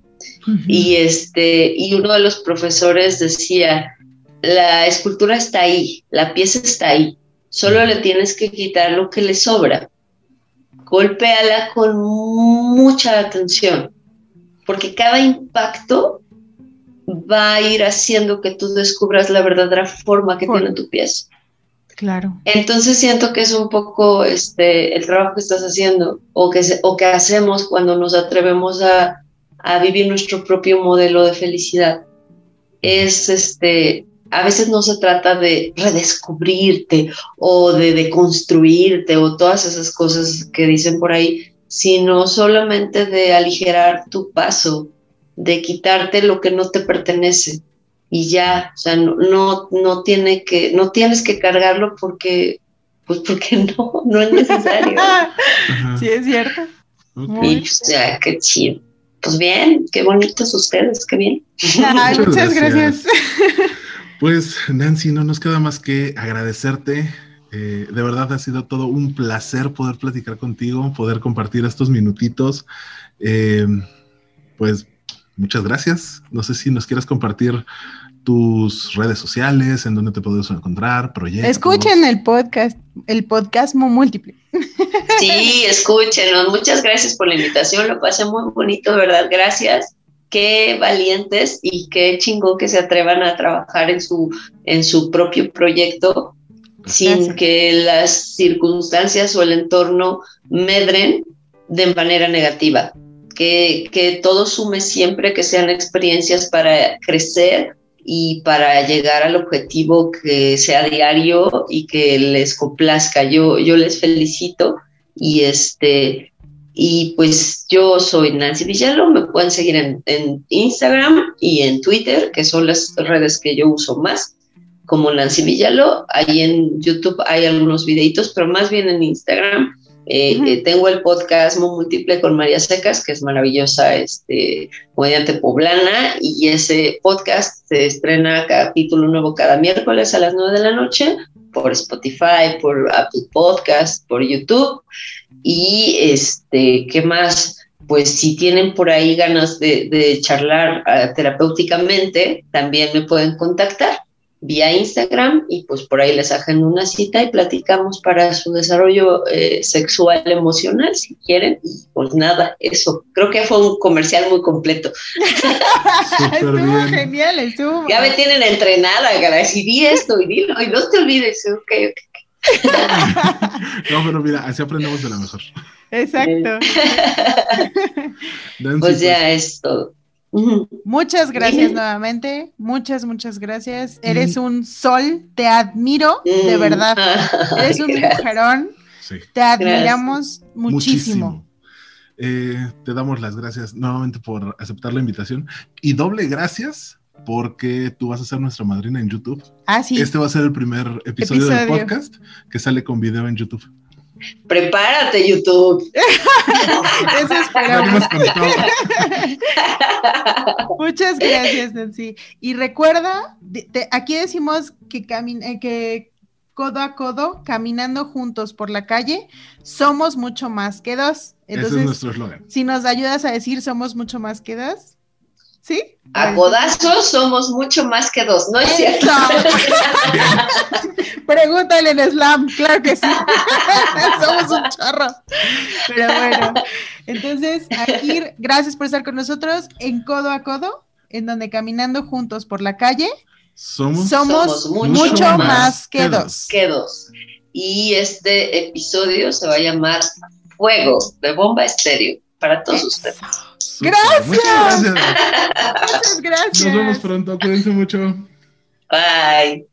Y, este, y uno de los profesores decía, la escultura está ahí, la pieza está ahí, solo le tienes que quitar lo que le sobra. Golpéala con mucha atención, porque cada impacto va a ir haciendo que tú descubras la verdadera forma que tiene tu pieza. Claro. Entonces siento que es un poco este, el trabajo que estás haciendo o que, o que hacemos cuando nos atrevemos a, a vivir nuestro propio modelo de felicidad. Es este, a veces no se trata de redescubrirte o de deconstruirte o todas esas cosas que dicen por ahí, sino solamente de aligerar tu paso, de quitarte lo que no te pertenece y ya, o sea, no, no, tiene que, no tienes que cargarlo porque, pues porque no, no es necesario. sí, es cierto. Y pues ya, qué chido. Pues bien, qué bonitos ustedes, qué bien. muchas, gracias. Pues Nancy, no nos queda más que agradecerte. Eh, de verdad ha sido todo un placer poder platicar contigo, poder compartir estos minutitos. Eh, pues muchas gracias. No sé si nos quieras compartir tus redes sociales, en donde te podemos encontrar, proyectos. Escuchen el podcast, el podcast múltiple. Sí, escúchenos. Muchas gracias por la invitación. Lo pasé muy bonito, ¿verdad? Gracias. Qué valientes y qué chingón que se atrevan a trabajar en su, en su propio proyecto sin que las circunstancias o el entorno medren de manera negativa. Que, que todo sume siempre, que sean experiencias para crecer y para llegar al objetivo que sea diario y que les complazca. Yo, yo les felicito y este y pues yo soy Nancy Villalo, me pueden seguir en, en, Instagram y en Twitter, que son las redes que yo uso más, como Nancy Villalo. Ahí en YouTube hay algunos videitos, pero más bien en Instagram eh, eh, tengo el podcast Múltiple con María Secas, que es maravillosa este, comediante poblana, y ese podcast se estrena capítulo nuevo cada miércoles a las 9 de la noche por Spotify, por Apple Podcast, por YouTube. Y este, ¿qué más? Pues si tienen por ahí ganas de, de charlar uh, terapéuticamente, también me pueden contactar vía Instagram y pues por ahí les hacen una cita y platicamos para su desarrollo eh, sexual emocional si quieren y pues nada, eso. Creo que fue un comercial muy completo. estuvo genial, estuvo. Ya me tienen entrenada, cara, si di esto y dilo y no te olvides, ok, ok. no, pero mira, así aprendemos de la mejor. Exacto. pues ya es todo. Muchas gracias nuevamente, muchas, muchas gracias. Eres un sol, te admiro, de mm. verdad. Eres un mujerón, te admiramos muchísimo. Eh, te damos las gracias nuevamente por aceptar la invitación y doble gracias porque tú vas a ser nuestra madrina en YouTube. Ah, sí. Este va a ser el primer episodio. del podcast que sale con video en YouTube. Prepárate, YouTube. Eso esperamos. Muchas gracias, Nancy. Y recuerda, aquí decimos que, eh, que codo a codo, caminando juntos por la calle, somos mucho más que dos. Entonces, Ese es nuestro eslogan. Si nos ayudas a decir somos mucho más que dos, ¿Sí? A codazos somos mucho más que dos, ¿no es cierto? Pregúntale en Slam, claro que sí. somos un chorro. Pero bueno, entonces, aquí, gracias por estar con nosotros en Codo a Codo, en donde caminando juntos por la calle, somos, somos, mucho, más, que, dos. Que dos. Y este episodio se va a llamar Fuego de Bomba Estéreo para todos ustedes. Gracias. Muchas gracias. Muchas gracias. Nos vemos pronto. Cuídense mucho. Bye.